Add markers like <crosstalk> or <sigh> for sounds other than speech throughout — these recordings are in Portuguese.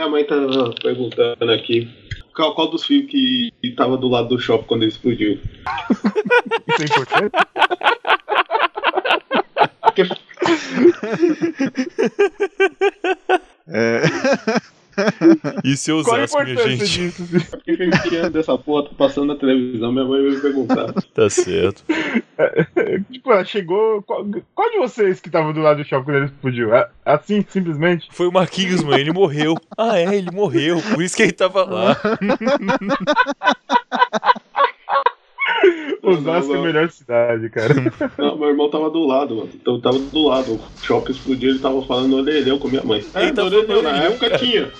minha mãe tá perguntando aqui qual, qual dos fios que, que tava do lado do shopping quando ele explodiu. Isso é importante? <laughs> É. <laughs> Isso é Qual a Osasco, minha importância gente. disso? Porque foi criando dessa porra, tá passando na televisão, minha mãe veio me perguntar. Tá certo. tipo, ela chegou. Qual, qual de vocês que tava do lado do shopping quando ele explodiu? É- Assim, simplesmente? Foi o Marquinhos, mãe, ele morreu. Ah, é, ele morreu. Por isso que ele tava lá. <laughs> Osasco é a melhor cidade, cara. Não, meu irmão tava do lado, mano. Então tava do lado. O shopping explodiu, ele tava falando orelhão com minha mãe. É, Ele tava orelhão, na época cara. tinha.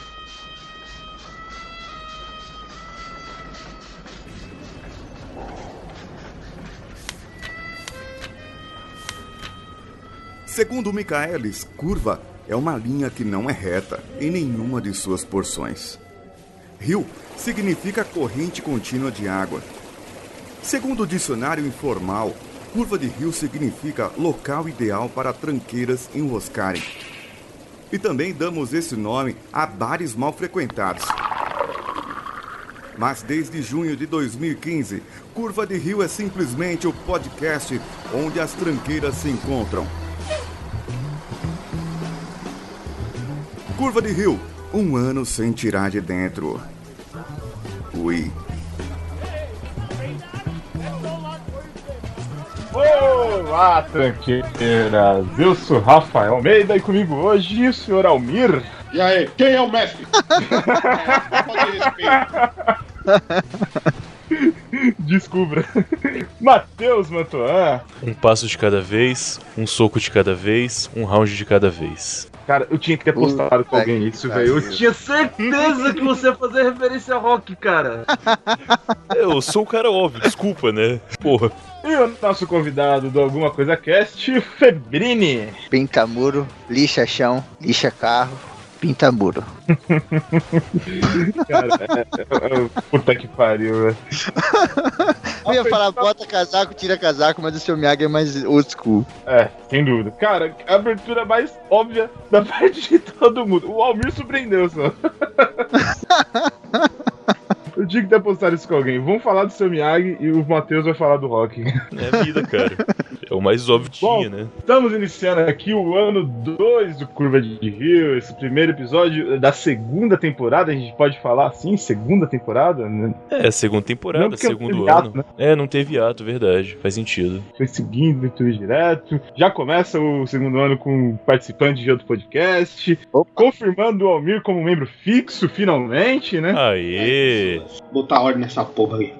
Segundo Michaelis, curva é uma linha que não é reta em nenhuma de suas porções. Rio significa corrente contínua de água. Segundo o dicionário informal, curva de rio significa local ideal para tranqueiras enroscarem. E também damos esse nome a bares mal frequentados. Mas desde junho de 2015, Curva de Rio é simplesmente o podcast onde as tranqueiras se encontram. Curva de Rio, um ano sem tirar de dentro. Ui. Olá, tranqueiras! Eu sou Rafael Almeida e comigo hoje o senhor Almir. E aí, quem é o mestre? <laughs> <laughs> <laughs> Descubra. Matheus Mantoan. Um passo de cada vez, um soco de cada vez, um round de cada vez. Cara, eu tinha que ter postado com alguém isso, velho. Eu tinha certeza que você ia fazer referência a rock, cara. <laughs> Eu sou o cara óbvio, desculpa, né? Porra. E o nosso convidado do Alguma Coisa Cast, Febrini. Pinta muro, lixa chão, lixa carro, pinta muro. Cara, é, é, é, puta que pariu, velho. <laughs> Eu ia falar bota casaco, tira casaco, mas o seu Miyagi é mais old school. É, sem dúvida. Cara, a abertura mais óbvia da <laughs> parte de todo mundo. O Almir surpreendeu só. <laughs> Eu tinha que ter postado isso com alguém. Vamos falar do seu Miyagi e o Matheus vai falar do rock. É vida, cara. É o mais óbvio que tinha, né? Estamos iniciando aqui o ano 2 do Curva de Rio, esse primeiro episódio da segunda temporada. A gente pode falar assim, segunda temporada? né? É, segunda temporada, segundo teve ato, ano. né? É, não teve ato, verdade. Faz sentido. Foi seguindo tudo direto. Já começa o segundo ano com participante de outro podcast. Opa. Confirmando o Almir como membro fixo, finalmente, né? Aê! Botar ordem nessa porra aí.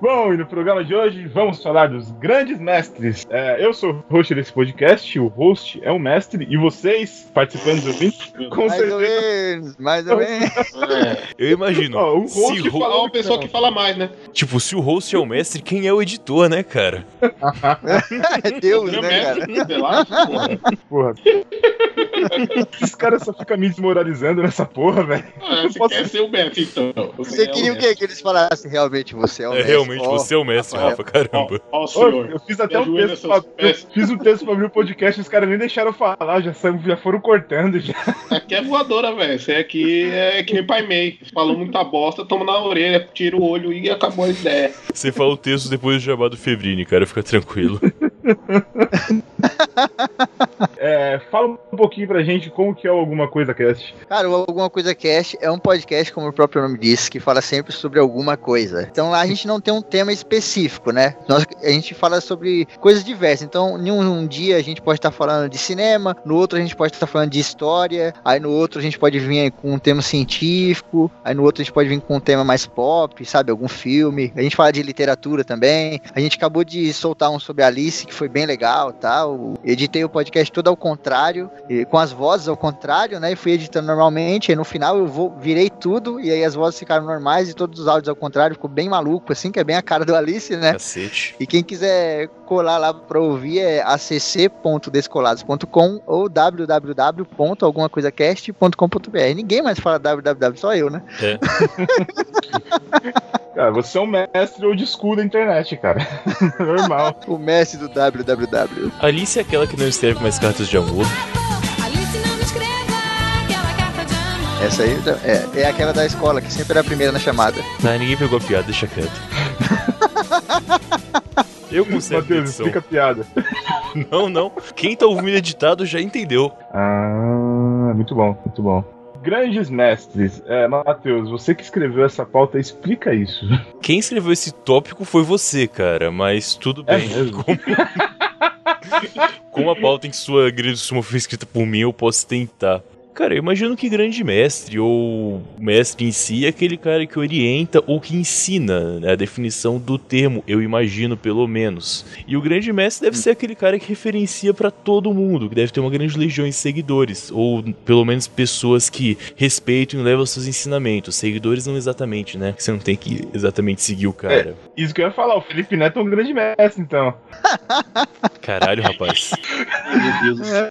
Bom, e no programa de hoje vamos falar dos grandes mestres. É, eu sou o host desse podcast, o host é o mestre, e vocês, participantes do ouvintes, com Mais ou certeza. menos, mais ou menos. É, Eu imagino. Ó, o se host que ho- fala- é uma pessoa que fala mais, né? Tipo, se o host é o mestre, quem é o editor, né, cara? <laughs> É Deus, né, cara? mestre, relaxa, porra. Porra. Esses caras só ficam me desmoralizando nessa porra, velho. Ah, Você posso- quer ser o mestre, então. Você é queria o mestre. quê? Que eles falassem realmente você é o É, mestre. Realmente, Ó, você é o mestre. Rafa, caramba. Ó, ó, Ô, senhor. eu fiz até um ajoelha texto pra, fiz um texto pra abrir o podcast, os caras nem deixaram falar, já, já foram cortando já. Aqui é voadora, velho. Você aqui é que nem pai Mei. Falou muita bosta, toma na orelha, tira o olho e acabou a ideia. Você fala o texto depois do jabá do Febrini, cara, fica tranquilo. <laughs> <laughs> É, fala um pouquinho pra gente como que é o Alguma Coisa Cast. Cara, o Alguma Coisa Cast é um podcast, como o próprio nome diz, que fala sempre sobre alguma coisa. Então lá a gente não tem um tema específico, né? Nós, a gente fala sobre coisas diversas. Então, em um, dia a gente pode estar falando de cinema, no outro a gente pode estar falando de história, aí no outro a gente pode vir com um tema científico, aí no outro a gente pode vir com um tema mais pop, sabe? Algum filme. A gente fala de literatura também. A gente acabou de soltar um sobre Alice, que foi bem legal, tá? Eu editei o podcast todo ao contrário, e com as vozes ao contrário, né? E fui editando normalmente. E no final eu vou, virei tudo, e aí as vozes ficaram normais e todos os áudios ao contrário. Ficou bem maluco, assim, que é bem a cara do Alice, né? Cacete. E quem quiser colar lá pra ouvir é acc.descolados.com ou www.algumacoisacast.com.br. Ninguém mais fala www, só eu, né? É. <laughs> Cara, você é um mestre old school da internet, cara. <laughs> Normal. O mestre do www. Alice é aquela que não escreve mais cartas de amor. Alice não me escreva aquela carta de amor. Essa aí é, é aquela da escola, que sempre era a primeira na chamada. Não, ninguém pegou a piada, deixa quieto. <laughs> Eu conservo Matheus, explica a piada. <laughs> Não, não. Quem tá ouvindo editado já entendeu. Ah, muito bom, muito bom. Grandes mestres. É, Matheus, você que escreveu essa pauta, explica isso. <laughs> Quem escreveu esse tópico foi você, cara, mas tudo É bem. mesmo? Como a <laughs> pauta em sua grande suma foi escrita por mim, eu posso tentar. Cara, eu imagino que grande mestre, ou mestre em si, é aquele cara que orienta ou que ensina, né, a definição do termo, eu imagino pelo menos. E o grande mestre deve ser aquele cara que referencia pra todo mundo, que deve ter uma grande legião de seguidores, ou pelo menos pessoas que respeitam e levam seus ensinamentos. Seguidores não exatamente, né? Você não tem que exatamente seguir o cara. Isso que eu ia falar, o Felipe Neto é um grande mestre, então. Caralho, rapaz. <laughs> Meu Deus do céu.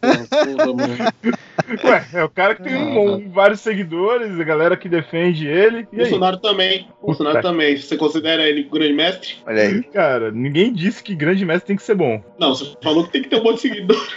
Ué, é o cara que tem um- um- vários seguidores, a galera que defende ele. E aí? Bolsonaro também. Bolsonaro Puta. também. Você considera ele grande mestre? Olha aí. Cara, ninguém disse que grande mestre tem que ser bom. Não, você falou que tem que ter um monte de seguidor.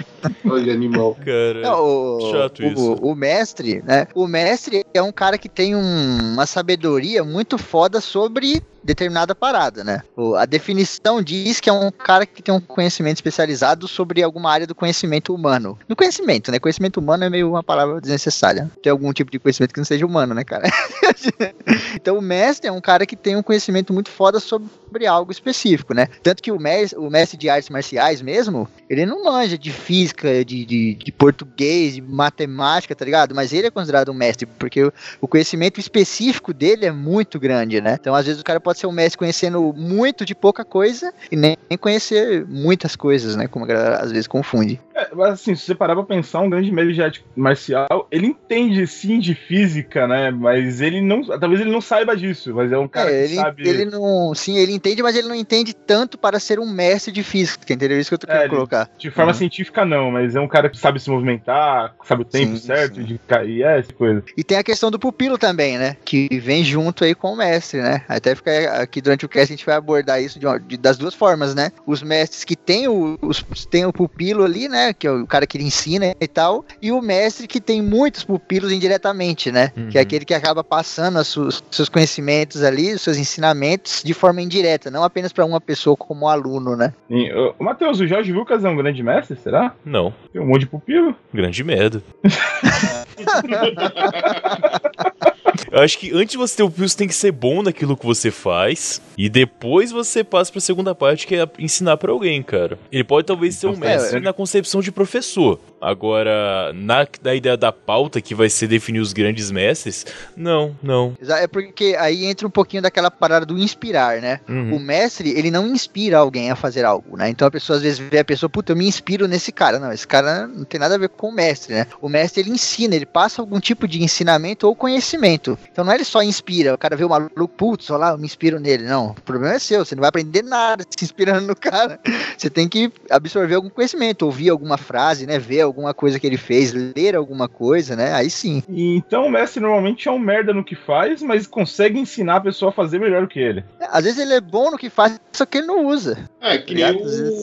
Olha, animal. Cara. Não, o, chato o, isso. o mestre, né? O mestre é um cara que tem um- uma sabedoria muito foda sobre determinada parada, né? A definição diz que é um cara que tem um conhecimento especializado sobre alguma área do conhecimento humano. Do conhecimento, né? Conhecimento humano é meio uma palavra desnecessária. Tem algum tipo de conhecimento que não seja humano, né, cara? <laughs> <laughs> então o mestre é um cara que tem um conhecimento muito foda sobre algo específico, né? Tanto que o mestre, o mestre de artes marciais mesmo, ele não manja de física, de, de, de português, de matemática, tá ligado? Mas ele é considerado um mestre, porque o, o conhecimento específico dele é muito grande, né? Então, às vezes, o cara pode ser um mestre conhecendo muito de pouca coisa e nem conhecer muitas coisas, né? Como a galera às vezes confunde. É, mas assim, se você parar pra pensar, um grande mestre de arte marcial, ele entende sim de física, né? Mas ele não. Talvez ele não saiba disso, mas é um cara É, que ele, sabe. ele não. Sim, ele entende, mas ele não entende tanto para ser um mestre de física, entendeu? É Isso que eu tô É, querendo colocar. De forma Uhum. científica, não, mas é um cara que sabe se movimentar, sabe o tempo Sim, certo sim. de cair, é essa coisa. E tem a questão do pupilo também, né? Que vem junto aí com o mestre, né? Até fica aqui durante o cast a gente vai abordar isso de uma- de- das duas formas, né? Os mestres que tem o, os, tem o pupilo ali, né? Que é o cara que lhe ensina e tal. E o mestre que tem muitos pupilos indiretamente, né? Que é Uhum. aquele que acaba passando os seus, seus conhecimentos ali, os seus ensinamentos de forma indireta, não apenas para uma pessoa como aluno, né? E, Matheus, o Jorge Lucas é um grande mestre, será? Não, Tem um monte de pupilo? grande merda. <laughs> <laughs> <laughs> Eu acho que antes de você ter o você tem que ser bom naquilo que você faz. E depois você passa pra segunda parte, que é ensinar pra alguém, cara. Ele pode talvez ser um mestre é. na concepção de professor. Agora, na, na ideia da pauta, que vai ser definir os grandes mestres, não, não. É porque aí entra um pouquinho daquela parada do inspirar, né? Uhum. O mestre, ele não inspira alguém a fazer algo, né? Então a pessoa às vezes vê a pessoa, puta, eu me inspiro nesse cara. Não, esse cara não tem nada a ver com o mestre, né? O mestre, ele ensina, ele passa algum tipo de ensinamento ou conhecimento. Então não é ele só inspira, o cara vê o maluco, putz, olha lá, eu me inspiro nele. Não, o problema é seu, você não vai aprender nada <laughs> se inspirando no cara. Você tem que absorver algum conhecimento, ouvir alguma frase, né? Ver alguma coisa que ele fez, ler alguma coisa, né? Aí sim. Então o mestre normalmente é um merda no que faz, mas consegue ensinar a pessoa a fazer melhor do que ele. Às vezes ele é bom no que faz, só que ele não usa. É, que nem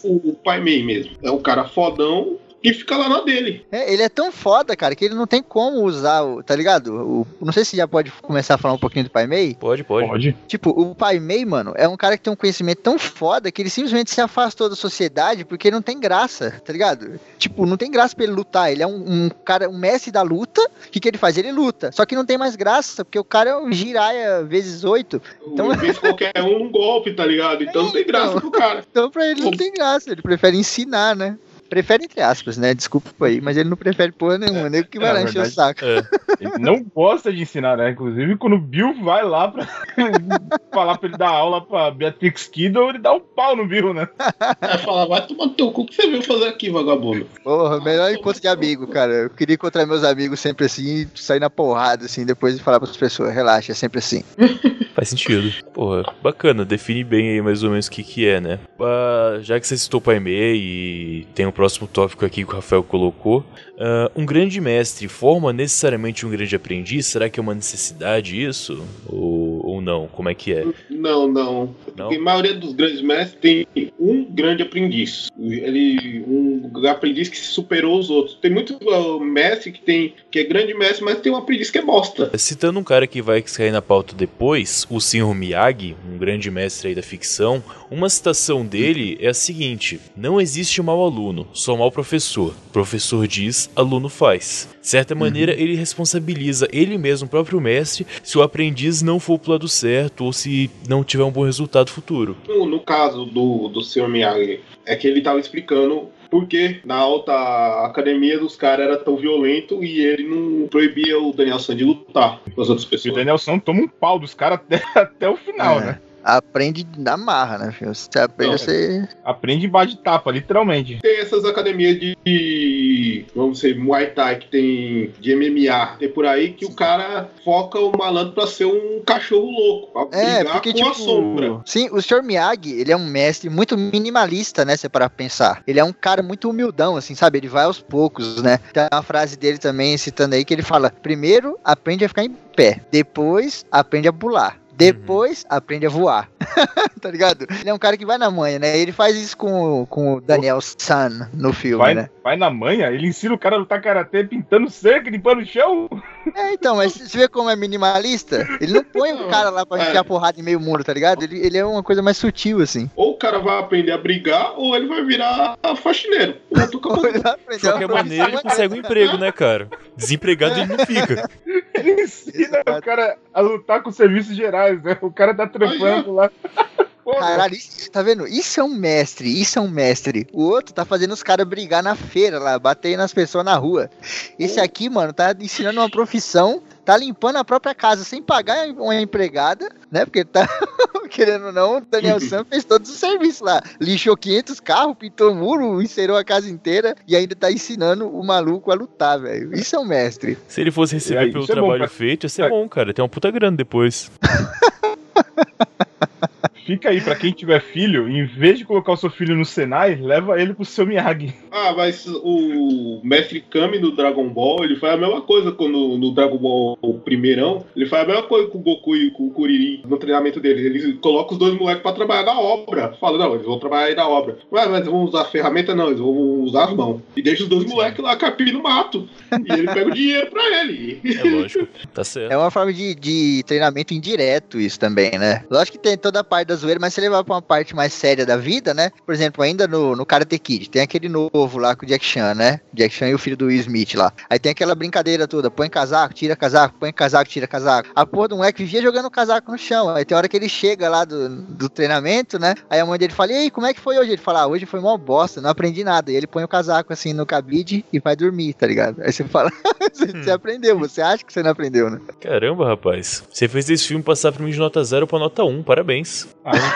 o, o Pai Mei mesmo. É um cara fodão e fica lá na dele. É, ele é tão foda, cara, que ele não tem como usar o. Tá ligado? O, não sei se já pode começar a falar um pouquinho do Pai Mei. Pode, pode. Pode. Tipo, o Pai Mei, mano, é um cara que tem um conhecimento tão foda que ele simplesmente se afastou da sociedade porque não tem graça, tá ligado? Tipo, não tem graça pra ele lutar. Ele é um, um cara, um mestre da luta. O que, que ele faz? Ele luta. Só que não tem mais graça, porque o cara é um giraia vezes oito. Então... Qualquer um num golpe, tá ligado? Então não tem <laughs> graça pro cara. Então pra ele não tem graça. Ele prefere ensinar, né? Prefere entre aspas, né? Desculpa aí, mas ele não prefere porra nenhuma, nem que vai É, lá na encher o saco. É. Ele não gosta de ensinar, né? Inclusive, quando o Bill vai lá pra <laughs> falar pra ele dar aula pra Beatrix Kiddo, ele dá um pau no Bill, né? Aí fala, vai tomar no teu cu, o que você veio fazer aqui, vagabundo? Porra, melhor encontro de amigo, cara. Eu queria encontrar meus amigos sempre assim e sair na porrada, assim, depois de falar pras pessoas, relaxa, é sempre assim. <laughs> Faz sentido. Porra, bacana, define bem aí mais ou menos o que que é, né? Ah, já que você citou o Pai Mei e tem o próximo tópico aqui que o Rafael colocou, ah, um grande mestre forma necessariamente um grande aprendiz? Será que é uma necessidade isso? Ou, ou não? Como é que é? Não, não. Não? A maioria dos grandes mestres tem um grande aprendiz. Ele, um aprendiz que superou os outros. Tem muito uh, mestre que tem que é grande mestre, mas tem um aprendiz que é bosta. Citando um cara que vai cair na pauta depois, o Sr. Miyagi, um grande mestre aí da ficção, uma citação dele é a seguinte: Não existe mau aluno, só mau professor. Professor diz, aluno faz. De certa maneira, ele responsabiliza ele mesmo, o próprio mestre, se o aprendiz não for pro lado certo ou se não tiver um bom resultado futuro. No, no caso do, do Sr. Miyagi, é que ele tava explicando por que na alta academia dos caras era tão violento e ele não proibia o Daniel San de lutar com as outras E o pessoas. Danielson toma um pau dos caras <laughs> até, até o final, É. né? Aprende na marra, né, filho? Você aprende Não, a ser. Aprende embaixo de tapa, literalmente. Tem essas academias de, vamos dizer, Muay Thai que tem de MMA, tem por aí que o cara foca o malandro pra ser um cachorro louco, pra É, brigar porque, com a tipo. sombra. Sim, o Sr. Miyagi, ele é um mestre muito minimalista, né? Se para pensar. Ele é um cara muito humildão, assim, sabe? Ele vai aos poucos, né? Tem uma frase dele também, citando aí, que ele fala: primeiro aprende a ficar em pé, depois aprende a pular. Depois aprende a voar. <laughs> tá ligado? Ele é um cara que vai na manha, né? Ele faz isso com, com o Daniel San no filme, Vai, né? vai na manha, ele ensina o cara a lutar karatê pintando cerca, limpando o chão. É, então, mas você vê como é minimalista? Ele não põe o cara lá pra É. enfiar porrada em meio mundo, tá ligado? Ele, ele é uma coisa mais sutil, assim. Ou o cara vai aprender a brigar, ou ele vai virar faxineiro. <laughs> Pronto, acabou. Ele vai aprender De qualquer maneira, ele consegue um emprego, né, cara? Desempregado ele não fica. <laughs> Ele ensina o cara a lutar com serviços gerais, né? O cara tá trampando lá. Caralho, isso- tá vendo? Isso é um mestre, isso é um mestre. O outro tá fazendo os caras brigar na feira lá, bater nas pessoas na rua. Esse aqui, mano, tá ensinando uma profissão, tá limpando a própria casa sem pagar uma empregada, né? Porque tá, <laughs> querendo ou não, o Daniel <laughs> Sam fez todos os serviços lá. Lixou 500 carros, pintou muro, encerou a casa inteira e ainda tá ensinando o maluco a lutar, velho. Isso é um mestre. Se ele fosse É, receber pelo é bom, trabalho cara. feito, ia ser É. bom, cara. Tem uma puta grana depois. <laughs> Fica aí, pra quem tiver filho, em vez de colocar o seu filho no Senai, leva ele pro seu Miyagi. Ah, mas o Mestre Kami no Dragon Ball, ele faz a mesma coisa quando no Dragon Ball o primeirão. Ele faz a mesma coisa com o Goku e com o Kuririn no treinamento dele. Ele coloca os dois moleques pra trabalhar na obra. Fala, não, eles vão trabalhar aí na obra. Ué, mas vão usar ferramenta? Não, eles vão usar as mãos. E deixa os dois moleques lá capir no mato. E ele pega o dinheiro pra ele. É lógico. Tá certo. É uma forma de, de treinamento indireto isso também, né? Lógico que tem toda a parte da zoeira, mas se levar pra uma parte mais séria da vida, né? Por exemplo, ainda no, no Karate Kid, tem aquele novo lá com o Jack Chan, né? Jack Chan e o filho do Will Smith lá. Aí tem aquela brincadeira toda, põe casaco, tira casaco, põe casaco, tira casaco. A porra do moleque vivia jogando casaco no chão. Aí tem hora que ele chega lá do, do treinamento, né? Aí a mãe dele fala, e aí, como é que foi hoje? Ele fala, ah, hoje foi mó bosta, não aprendi nada. E ele põe o casaco assim no cabide e vai dormir, tá ligado? Aí você fala, <laughs> você, você aprendeu, você acha que você não aprendeu, né? Caramba, rapaz. Você fez esse filme passar pra mim de nota 0 pra nota 1. Parabéns.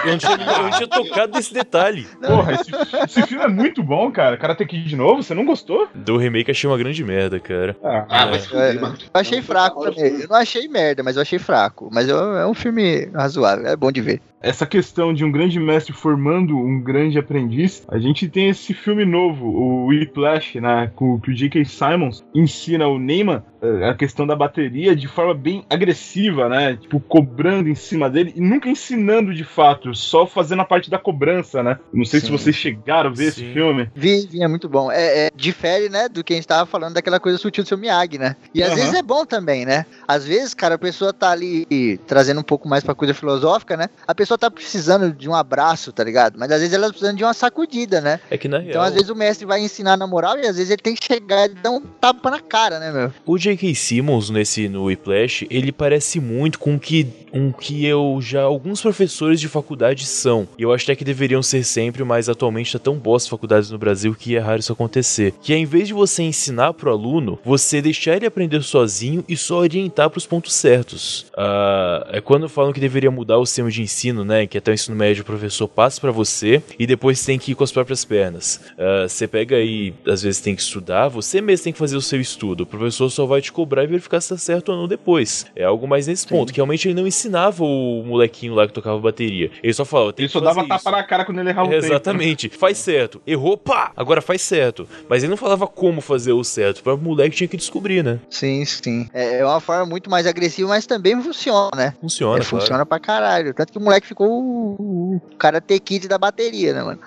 Eu não tinha, eu não tinha tocado nesse detalhe. Porra, esse, esse filme é muito bom, cara. Karate Kid de novo, você não gostou? Do remake achei uma grande merda, cara. Ah, Ah, É. mas É, mano. Eu achei fraco também. Eu não achei merda, mas eu achei fraco. Mas eu- é um filme razoável, é bom de ver. Essa questão de um grande mestre formando um grande aprendiz, a gente tem esse filme novo, o Whiplash, né, com que o J.K. Simons ensina o Neyman eh, a questão da bateria de forma bem agressiva, né, tipo cobrando em cima dele e nunca ensinando de fato, só fazendo a parte da cobrança, né. Não sei se Sim. vocês chegaram a ver Sim. esse filme. Vi, vi, é muito bom. É, é, difere, né, do que a gente tava falando daquela coisa sutil do seu Miyagi, né? E às vezes é bom também, né? Às vezes, cara, a pessoa tá ali trazendo um pouco mais pra coisa filosófica, né? A pessoa tá precisando de um abraço, tá ligado? Mas às vezes ela tá precisando de uma sacudida, né? É que na Então, real, às vezes o mestre vai ensinar na moral e às vezes ele tem que chegar e dar um tapa na cara, né, meu? o J.K. Simmons nesse no Whiplash, ele parece muito com o que um que eu já alguns professores de faculdade são. E eu acho até que deveriam ser sempre, mas atualmente tá tão bosta as faculdades no Brasil que é raro isso acontecer. Que é em vez de você ensinar pro aluno, você deixar ele aprender sozinho e só orientar pros pontos certos. Ah, é quando falam que deveria mudar o sistema de ensino ensino, né? Que até o ensino médio o professor passa pra você e depois você tem que ir com as próprias pernas. Ah, você pega aí, às vezes tem que estudar, você mesmo tem que fazer o seu estudo. O professor só vai te cobrar e verificar se tá certo ou não depois. É algo mais nesse ponto, que realmente ele não ensinava o molequinho lá que tocava bateria. Ele só falava, tem Ele que só fazer dava isso. tapa na cara quando ele errava o tempo. Exatamente. <laughs> Faz certo. Errou, pá! Agora faz certo. Mas ele não falava como fazer o certo. Para o moleque tinha que descobrir, né? Sim, sim. É é uma forma muito mais agressiva, mas também funciona, né? Funciona, É, claro. funciona pra caralho. Tanto que o moleque ficou o, karate kid da bateria, né, mano?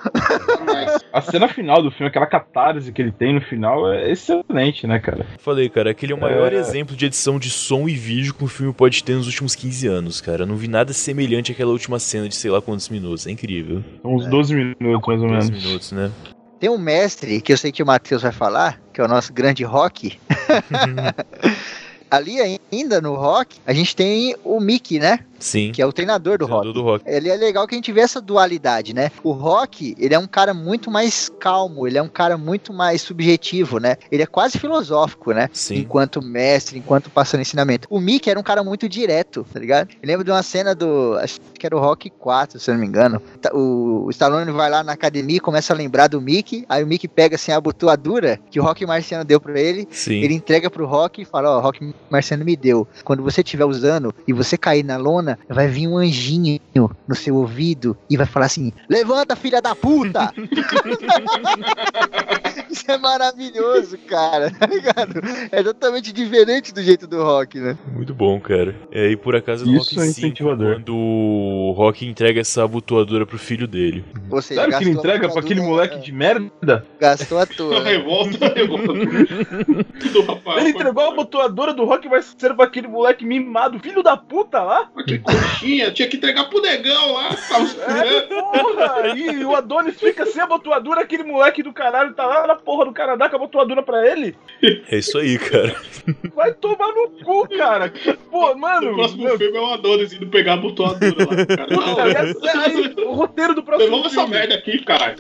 A cena final do filme, aquela catarse que ele tem no final, é excelente, né, cara? Falei, cara, aquele é o maior É. exemplo de edição de som e vídeo que um filme pode ter nos últimos 15 anos, cara. Eu não vi nada semelhante àquela última cena de sei lá quantos minutos. É incrível. São uns 12 minutos, mais ou 12 menos. minutos, né? Tem um mestre que eu sei que o Matheus vai falar, que é o nosso grande rock. <laughs> <laughs> Ali ainda no rock, a gente tem o Mickey, né? Sim. Que é o treinador do rock. do rock. Ele é legal que a gente vê essa dualidade, né? O Rock, ele é um cara muito mais calmo, ele é um cara muito mais subjetivo, né? Ele é quase filosófico, né? Sim. Enquanto mestre, enquanto passando ensinamento. O Mickey era um cara muito direto, tá ligado? Eu lembro de uma cena do. Acho que era o Rock 4, se eu não me engano. Tá- O, o Stallone vai lá na academia e começa a lembrar do Mickey. Aí o Mickey pega assim a abotoadura que o Rock Marciano deu pra ele. Sim. Ele entrega pro Rock e fala: Ó, Rock Marciano me deu. Quando você estiver usando e você cair na lona, vai vir um anjinho no seu ouvido e vai falar assim: Levanta, filha da puta! <laughs> Isso é maravilhoso, cara, tá ligado? É totalmente diferente do jeito do Rock, né? Muito bom, cara. É, e por acaso no Isso Rock é 5, incentivador. quando o Rock entrega essa abotoadura pro filho dele. Ou seja, Sério que ele entrega pra aquele moleque de merda? Gastou à a toa. revolta, a revolta. do rapaz. Ele entregou a abotoadora do rock e vai ser pra aquele moleque mimado, filho da puta lá? Que coxinha, tinha que entregar pro negão lá. Tava esperando. Porra! E o Adonis fica sem abotoadura, aquele moleque do caralho tá lá na porra do Canadá com a abotoadura pra ele? É isso aí, cara. Vai tomar no cu, cara! Pô, mano! No próximo meu, filme é o Adonis indo pegar a botoadura lá. Cara, puta, essa- aí, o roteiro do próximo Levamos essa filme. merda aqui, caralho.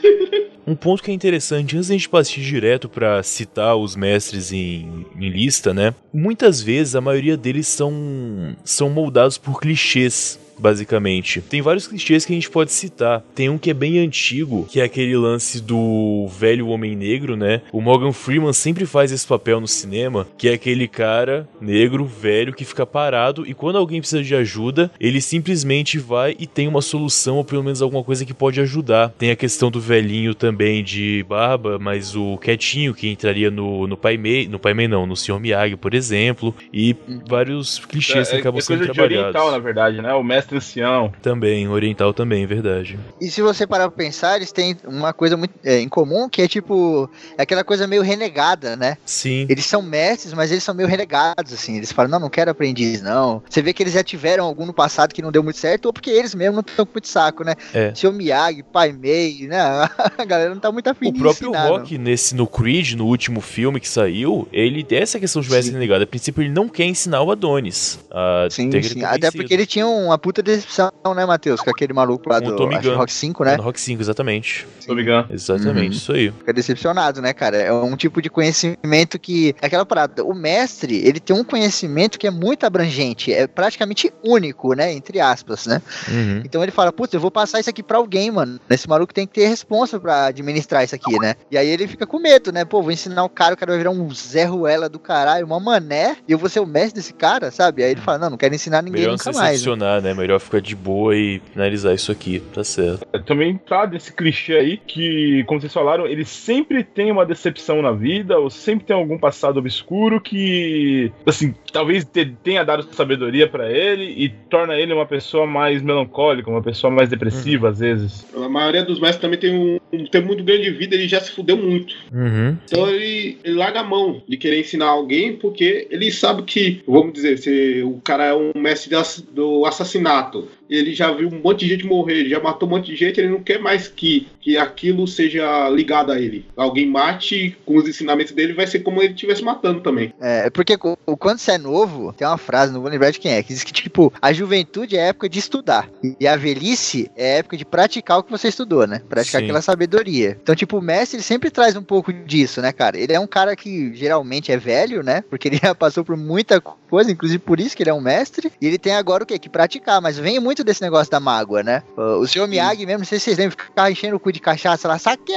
Um ponto que é interessante, antes da gente partir direto pra citar os mestres em, em lista, né? Muitas vezes a maioria deles são, são moldados por clichês. X. Basicamente, tem vários clichês que a gente pode citar. Tem um que é bem antigo, que é aquele lance do velho homem negro, né? O Morgan Freeman sempre faz esse papel no cinema, que é aquele cara negro, velho, que fica parado e quando alguém precisa de ajuda, ele simplesmente vai e tem uma solução, ou pelo menos alguma coisa que pode ajudar. Tem a questão do velhinho também de barba, mas o quietinho que entraria no, no Pai Mei, no Pai Mei não, no Sr. Miyagi, por exemplo, e vários clichês que É, é acabam sendo coisa de trabalhados. oriental, na verdade, né? O mestre ancião. Também, oriental também, verdade. E se você parar pra pensar, eles têm uma coisa muito é, em comum, que é tipo, é aquela coisa meio renegada, né? Sim. Eles são mestres, mas eles são meio renegados, assim. Eles falam, não, não quero aprendiz, não. Você vê que eles já tiveram algum no passado que não deu muito certo, ou porque eles mesmos não estão com muito saco, né? É. Seu Miyagi, Pai Mei, né? <laughs> A galera não tá muito afim O próprio ensinar, Rock, nesse, no Creed, no último filme que saiu, ele tem essa questão de mestre renegado. A princípio, ele não quer ensinar o Adonis. A. Sim, sim. Até porque ele tinha uma puta decepção, né, Matheus? Com aquele maluco lá do Tommy. Rock 5, É né? no Rock 5, exatamente. Me engano. Exatamente, Uhum. isso aí. Fica decepcionado, né, cara? É um tipo de conhecimento que. É aquela parada. O mestre, ele tem um conhecimento que é muito abrangente, é praticamente único, né? Entre aspas, né? Uhum. Então ele fala, putz, eu vou passar isso aqui pra alguém, mano. Esse maluco tem que ter responsa pra administrar isso aqui, né? E aí ele fica com medo, né? Pô, vou ensinar o cara, o cara vai virar um Zé Ruela do caralho, uma mané, e eu vou ser o mestre desse cara, sabe? Aí ele fala, não, não quero ensinar ninguém Melhor nunca mais. né? né? Melhor ficar de boa e finalizar isso aqui, tá certo. Também tá desse clichê aí que, como vocês falaram, ele sempre tem uma decepção na vida, ou sempre tem algum passado obscuro que, assim, talvez te- tenha dado sabedoria pra ele e torna ele uma pessoa mais melancólica, uma pessoa mais depressiva às vezes. A maioria dos mestres também tem um, um tempo muito grande de vida, ele já se fudeu muito. Uhum. Então ele, ele larga a mão de querer ensinar alguém, porque ele sabe que, vamos dizer, se o cara é um mestre do assassinato, chato ele já viu um monte de gente morrer, ele já matou um monte de gente, ele não quer mais que, que aquilo seja ligado a ele. Alguém mate com os ensinamentos dele, vai ser como ele estivesse matando também. É, porque co- quando você é novo, tem uma frase, não vou lembrar de quem é, que diz que, tipo, a juventude é época de estudar. E a velhice é época de praticar o que você estudou, né? Praticar Sim. aquela sabedoria. Então, tipo, o mestre, ele sempre traz um pouco disso, né, cara? Ele é um cara que geralmente é velho, né? Porque ele <laughs> já passou por muita coisa, inclusive por isso que ele é um mestre. E ele tem agora o quê? Que praticar. Mas vem muito muito desse negócio da mágoa, né? O senhor Miyagi mesmo, não sei se vocês lembram, ficava enchendo o cu de cachaça lá, saque,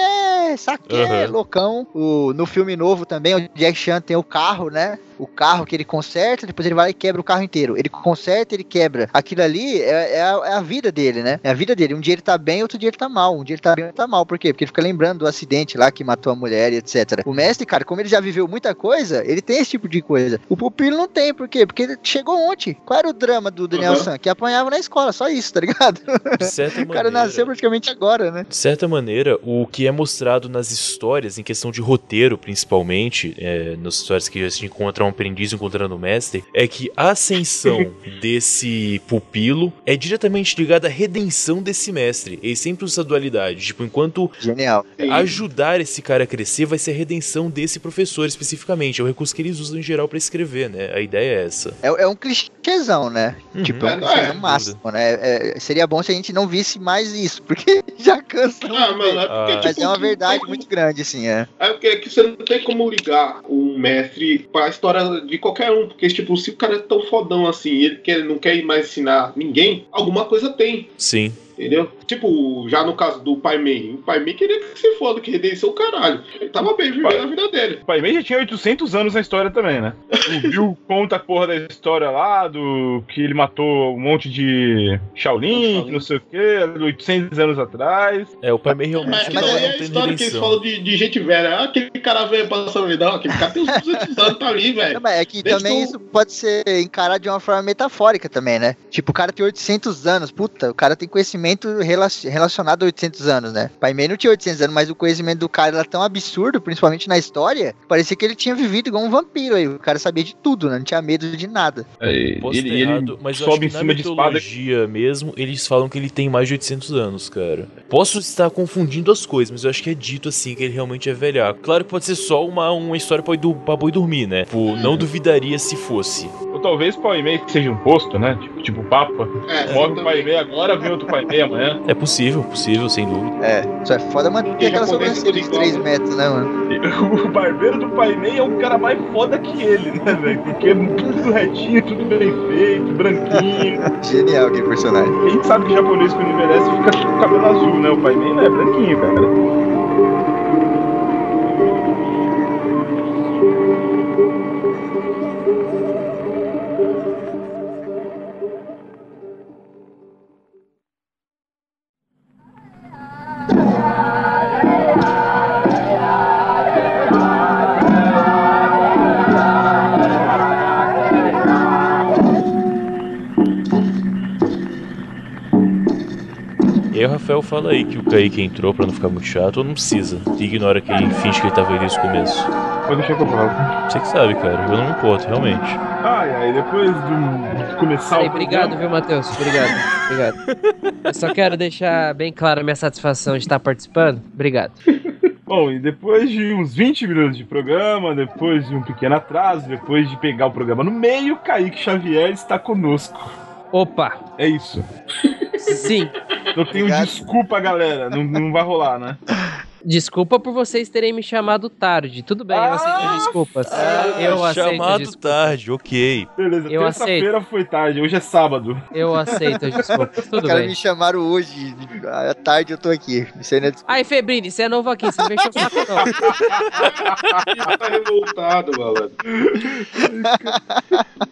saque, Aham. loucão. O, no filme novo também, o Jack Chan tem o carro, né? O carro que ele conserta, depois ele vai e quebra o carro inteiro. Ele conserta, ele quebra. Aquilo ali é, é a, é a vida dele, né? É a vida dele. Um dia ele tá bem, outro dia ele tá mal. Um dia ele tá bem, outro tá mal. Por quê? Porque ele fica lembrando do acidente lá que matou a mulher e etc. O mestre, cara, como ele já viveu muita coisa, ele tem esse tipo de coisa. O pupilo não tem, por quê? Porque ele chegou ontem. Qual era o drama do Daniel Uhum. San? Que apanhava na escola, só isso, tá ligado? De certa <laughs> O cara maneira- nasceu praticamente agora, né? De certa maneira, o que é mostrado nas histórias, em questão de roteiro principalmente, é, nas histórias que a gente encontra um aprendiz encontrando o mestre, é que a ascensão <laughs> desse pupilo é diretamente ligada à redenção desse mestre. Ele sempre usa dualidade. Tipo, enquanto Genial. Ajudar esse cara a crescer vai ser a redenção desse professor especificamente. É o recurso que eles usam em geral pra escrever, né? A ideia é essa. É, é um clichêzão, né? Uhum. Tipo, é um É, não é, clichêzão máximo, né? É, seria bom se a gente não visse mais isso, <laughs> porque já cansa. Ah, mano, é porque, Ah. tipo, Mas é uma não verdade tem muito grande, assim, é. É porque é que você não tem como ligar um mestre pra história de qualquer um. Porque, tipo, se o cara é tão fodão assim e ele quer, não quer mais ensinar ninguém, alguma coisa tem. Sim. Entendeu? Tipo, já no caso do Pai Mei. O Pai Mei queria que se foda, que redenção o caralho. Ele tava bem vivendo a vida dele. O Pai Mei já tinha 800 anos na história também, né? <laughs> O Bill conta a porra da história lá, do que ele matou um monte de Shaolin, que não sei o que, 800 anos atrás. É, o pai Mei realmente Mas, não, mas aí não é a tem história que eles falam de, de gente velha. Ah, aquele cara velho passando vida. Não, aquele cara tem uns 200 anos, tá ali, velho. Mas é que Deixa também eu- isso pode ser encarado de uma forma metafórica também, né? Tipo, o cara tem 800 anos, puta, o cara tem conhecimento rela- relacionado a 800 anos, né? Pai Mei não tinha 800 anos, mas o conhecimento do cara era tão absurdo, principalmente na história, que parecia que ele tinha vivido igual um vampiro aí. O cara sabia de tudo, né? Não tinha medo de nada. Posso ele ele errado, mas eu acho sobe que em na cima de espada. mesmo, eles falam que ele tem mais de 800 anos, cara. Posso estar confundindo as coisas, mas eu acho que é dito assim, que ele realmente é velhaco. Claro que pode ser só uma, uma história pra, do, pra boi dormir, né? Tipo, não duvidaria se fosse. Ou talvez Pai Mei seja um posto, né? Tipo, tipo Papa. É, Morre o. Pai Mei agora, vem outro Pai Mei amanhã. É possível, possível, sem dúvida. É, só é foda manter aquela japonês sobrancelha de tudo 3 igual, metros, né, mano? <laughs> O barbeiro do Pai Mei é um cara mais foda que ele, né, velho? Porque é tudo retinho, tudo bem feito, branquinho. <laughs> Genial aquele personagem. A gente sabe que japonês quando envelhece fica com o cabelo azul, né? O Pai Mei não é branquinho, cara. Fala aí que o Kaique entrou pra não ficar muito chato, ou não precisa. Ignora que ele finge que ele tava aí desde o começo. Pode deixar que eu falo. Você que sabe, cara. Eu não me importo, realmente. Ai, ai, depois de, de começar Peraí, o obrigado, viu, Matheus? Obrigado. Obrigado. Eu só quero deixar bem clara a minha satisfação de estar participando. Obrigado. <laughs> Bom, e depois de uns 20 minutos de programa, depois de um pequeno atraso, depois de pegar o programa no meio, Kaique Xavier está conosco. Opa, É isso. sim. Não tenho Obrigado. desculpa, galera. Não, não vai rolar, né? <laughs> Desculpa por vocês terem me chamado tarde. Tudo bem, eu aceito as desculpas. eu aceito as Chamado desculpas. tarde, ok. Beleza, Eu terça-feira foi tarde, hoje é sábado. Eu aceito as desculpas. Os Tudo caras bem. me chamaram hoje, à tarde eu tô aqui. Isso aí não é desculpa. Aí, Febrini, você é novo aqui, você não vem saco, não. Tá revoltado, malandro. <laughs>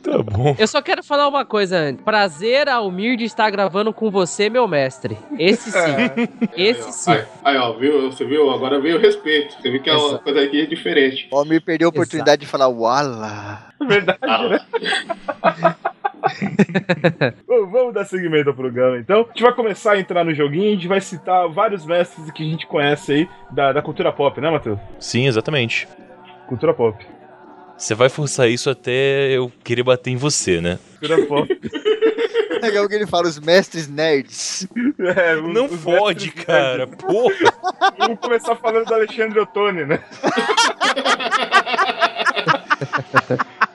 Tá bom. Eu só quero falar uma coisa antes. Prazer, Almir, de estar gravando com você, meu mestre. Esse sim. <laughs> Esse sim. Aí, aí, ó, viu? Você viu? Agora veio o respeito. Você viu que é uma Exato. coisa aqui é diferente. O Almir perdeu a oportunidade de falar Wala. Verdade, né? <laughs> Bom, vamos dar seguimento ao programa, então. A gente vai começar a entrar no joguinho, a gente vai citar vários mestres que a gente conhece aí da, da cultura pop, né, Matheus? Sim, exatamente. Cultura pop. Você vai forçar isso até eu querer bater em você, né? Cultura pop. <laughs> Legal que ele fala, os mestres nerds. É, os- Não os fode, cara. Porra. nerds. Vamos começar falando do Alexandre Ottoni, né?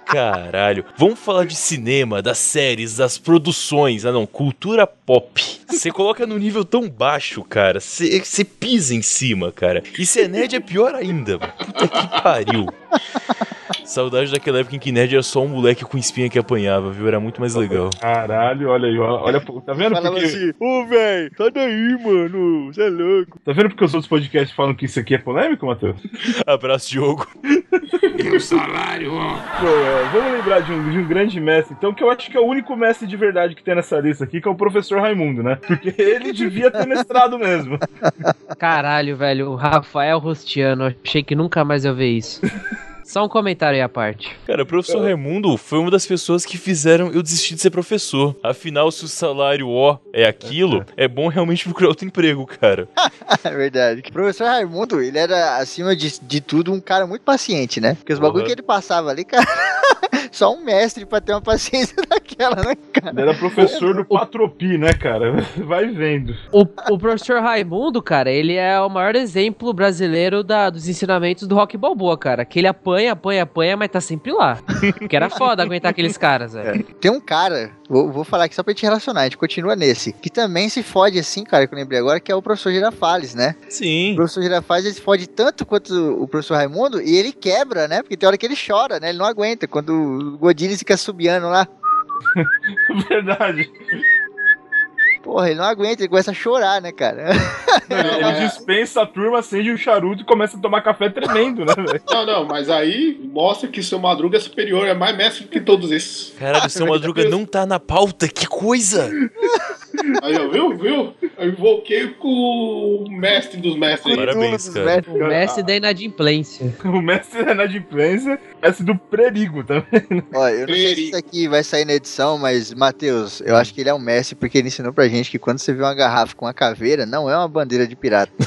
Caralho. Vamos falar de cinema, das séries, das produções. Ah, não. Cultura pop. Você coloca no nível tão baixo, cara. Você você pisa em cima, cara. E se é nerd é pior ainda. Puta que pariu. <laughs> Saudade daquela época em que nerd era só um moleque com espinha que apanhava, viu? Era muito mais legal. Caralho, olha aí, olha, tá vendo? Falava Porque... assim, Ô, velho, sai daí, mano, você é louco. Tá vendo porque os outros podcasts falam que isso aqui é polêmico, Matheus? <laughs> Abraço, Diogo. O salário, ó. É, vamos lembrar de um, de um grande mestre, então, que eu acho que é o único mestre de verdade que tem nessa lista aqui, que é o professor Raimundo, né? Porque <laughs> ele devia ter mestrado mesmo. Caralho, velho, o Rafael Rostiano, achei que nunca mais eu ver isso. Só um comentário aí à parte. Cara, o professor Raimundo foi uma das pessoas que fizeram eu desistir de ser professor. Afinal, se o salário ó é aquilo, é bom realmente procurar outro emprego, cara. <laughs> É verdade. O professor Raimundo, ele era, acima de, de tudo, um cara muito paciente, né? Porque os bagulho Uhum. que ele passava ali, cara. <laughs> Só um mestre pra ter uma paciência <laughs> daquela, né, cara? Ele era professor do Patropi, né, cara? <laughs> Vai vendo. O, o professor Raimundo, cara, ele é o maior exemplo brasileiro da- dos ensinamentos do Rock Balboa, cara. Que ele apanha, apanha, apanha, mas tá sempre lá. Que era foda aguentar aqueles caras, velho. Tem um cara, vou, vou falar aqui só pra gente relacionar, a gente continua nesse, que também se fode assim, cara, que eu lembrei agora, que é o professor Girafales, né? O Sim. professor Girafales, ele se fode tanto quanto o professor Raimundo, e ele quebra, né? Porque tem hora que ele chora, né? Ele não aguenta, quando o Godines fica subiando lá. <laughs> Verdade. Porra, ele não aguenta, ele começa a chorar, né, cara? Ele, ele dispensa a turma, acende um charuto e começa a tomar café tremendo, né, velho? Não, não, mas aí mostra que seu Madruga é superior, é mais mestre que todos esses. Caralho, o seu Madruga não tá na pauta, que coisa! Aí, ó, viu? Viu? Eu invoquei com o mestre dos mestres. Parabéns, cara. <laughs> O mestre da inadimplência. O mestre é inadimplência, mestre do perigo também. Ó, eu não sei se isso aqui vai sair na edição, mas, Matheus, eu acho que ele é um mestre porque ele ensinou pra gente que quando você vê uma garrafa com uma caveira, não é uma bandeira de pirata. <laughs>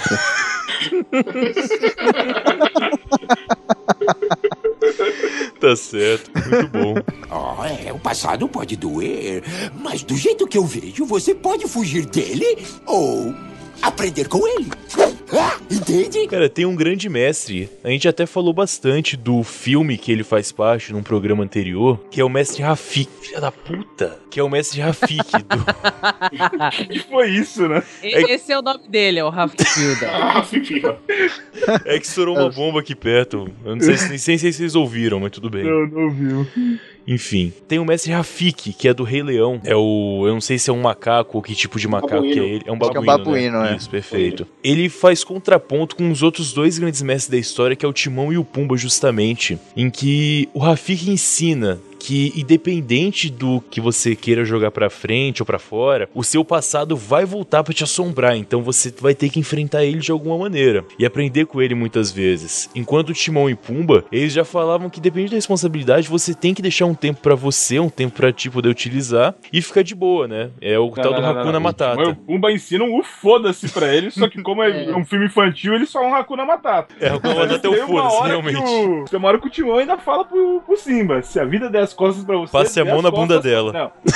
Tá certo, muito bom. Ó, é, o passado pode doer, mas do jeito que eu vejo, você pode fugir dele ou aprender com ele. Ah, entende? Cara, tem um grande mestre. A gente até falou bastante do filme que ele faz parte num programa anterior, que é o mestre Rafik. Filha da puta! Que é o mestre Rafik <laughs> do. que foi isso, né? E- Esse é o nome dele, é o Rafilda. <laughs> Ah. É que estourou uma bomba aqui perto. Eu não sei se, nem sei se vocês ouviram, mas tudo bem. Não, não viu. Enfim. Tem o mestre Rafik, que é do Rei Leão. É o. Eu não sei se é um macaco ou que tipo de macaco que é Babuíno. ele. É um Acho que é um babuíno. babuíno, né? é. Isso, perfeito. Ele faz contraponto com os outros dois grandes mestres da história, que é o Timão e o Pumba, justamente. Em que o Rafik ensina que independente do que você queira jogar pra frente ou pra fora, o seu passado vai voltar pra te assombrar, então você vai ter que enfrentar ele de alguma maneira e aprender com ele muitas vezes. Enquanto o Timão e Pumba, eles já falavam que depende da responsabilidade, você tem que deixar um tempo pra você, um tempo pra ti poder utilizar e ficar de boa, né? É o tal do Hakuna Matata. O Pumba ensina um foda-se pra ele, só que como é, <laughs> um filme infantil, eles falam Hakuna Matata. É, Hakuna Matata é o foda-se, realmente. o- Tem uma hora que o Timão ainda fala pro, pro Simba, se a vida der as costas pra você... Passe a mão na bunda dela. Não. <laughs>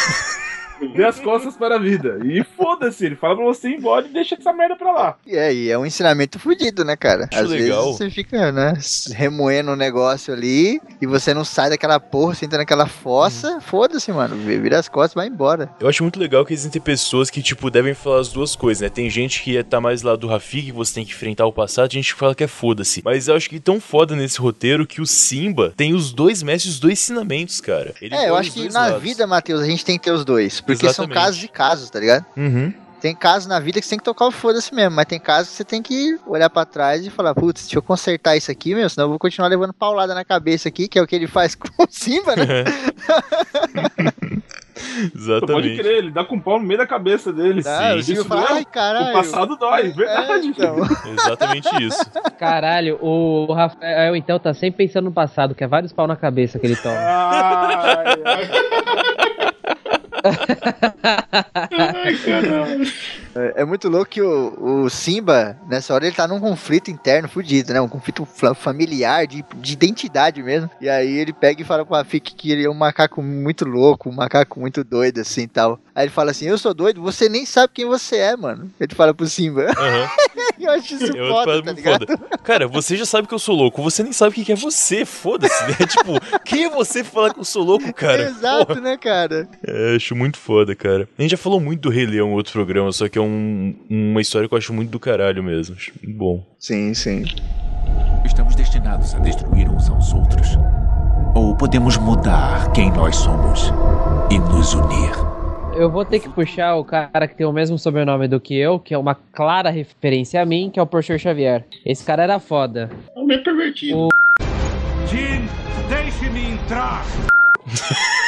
Dê as costas para a vida. E foda-se, ele fala pra você ir embora e deixa essa merda pra lá. E aí, é um ensinamento fudido, né, cara? Acho Às legal. vezes você fica, né, remoendo um negócio ali e você não sai daquela porra, você entra naquela fossa, foda-se, mano. Vira as costas e vai embora. Eu acho muito legal que existem pessoas que, tipo, devem falar as duas coisas, né? Tem gente que tá mais lá do Rafik, que você tem que enfrentar o passado, tem gente que fala que é foda-se. Mas eu acho que tão foda nesse roteiro que o Simba tem os dois mestres, os dois ensinamentos, cara. Ele é, eu acho que na lados. vida, Matheus, a gente tem que ter os dois. Porque são Exatamente. casos e casos, tá ligado? Uhum. Tem casos na vida que você tem que tocar o foda-se mesmo, mas tem casos que você tem que olhar pra trás e falar, putz, deixa eu consertar isso aqui, meu, senão eu vou continuar levando paulada na cabeça aqui, que é o que ele faz <laughs> com o Simba, né? <laughs> Pode Exatamente. crer, ele dá com o pau no meio da cabeça dele. O Sim, Simba isso fala, ai, caralho. O passado dói, verdade. É, então. <laughs> Exatamente isso. Caralho, o Rafael então tá sempre pensando no passado, que é vários pau na cabeça que ele toma. Ai, ai. <laughs> É, é muito louco que o, o Simba, nessa hora, ele tá num conflito interno fudido, né? Um conflito fa- familiar, de, de identidade mesmo. E aí ele pega e fala pro Rafik que ele é um macaco muito louco, um macaco muito doido, assim e tal. Aí ele fala assim: Eu sou doido, você nem sabe quem você é, mano. Ele fala pro Simba. Aham. <laughs> eu acho isso É outro foda, tá ligado? foda. Cara, você já sabe que eu sou louco, você nem sabe o que é você, foda-se, né? <laughs> tipo, quem é você pra falar que eu sou louco, cara? Exato, né, cara? É, acho muito foda, cara. A gente já falou muito do Rei Leão em outro programa, só que é um- uma história que eu acho muito do caralho mesmo. Acho muito bom. Sim, sim. Estamos destinados a destruir uns aos outros. Ou podemos mudar quem nós somos e nos unir. Eu vou ter que puxar o cara que tem o mesmo sobrenome do que eu, que é uma clara referência a mim, que é o Professor Xavier. Esse cara era foda. É meio pervertido. O- Jim, deixe-me entrar! <laughs>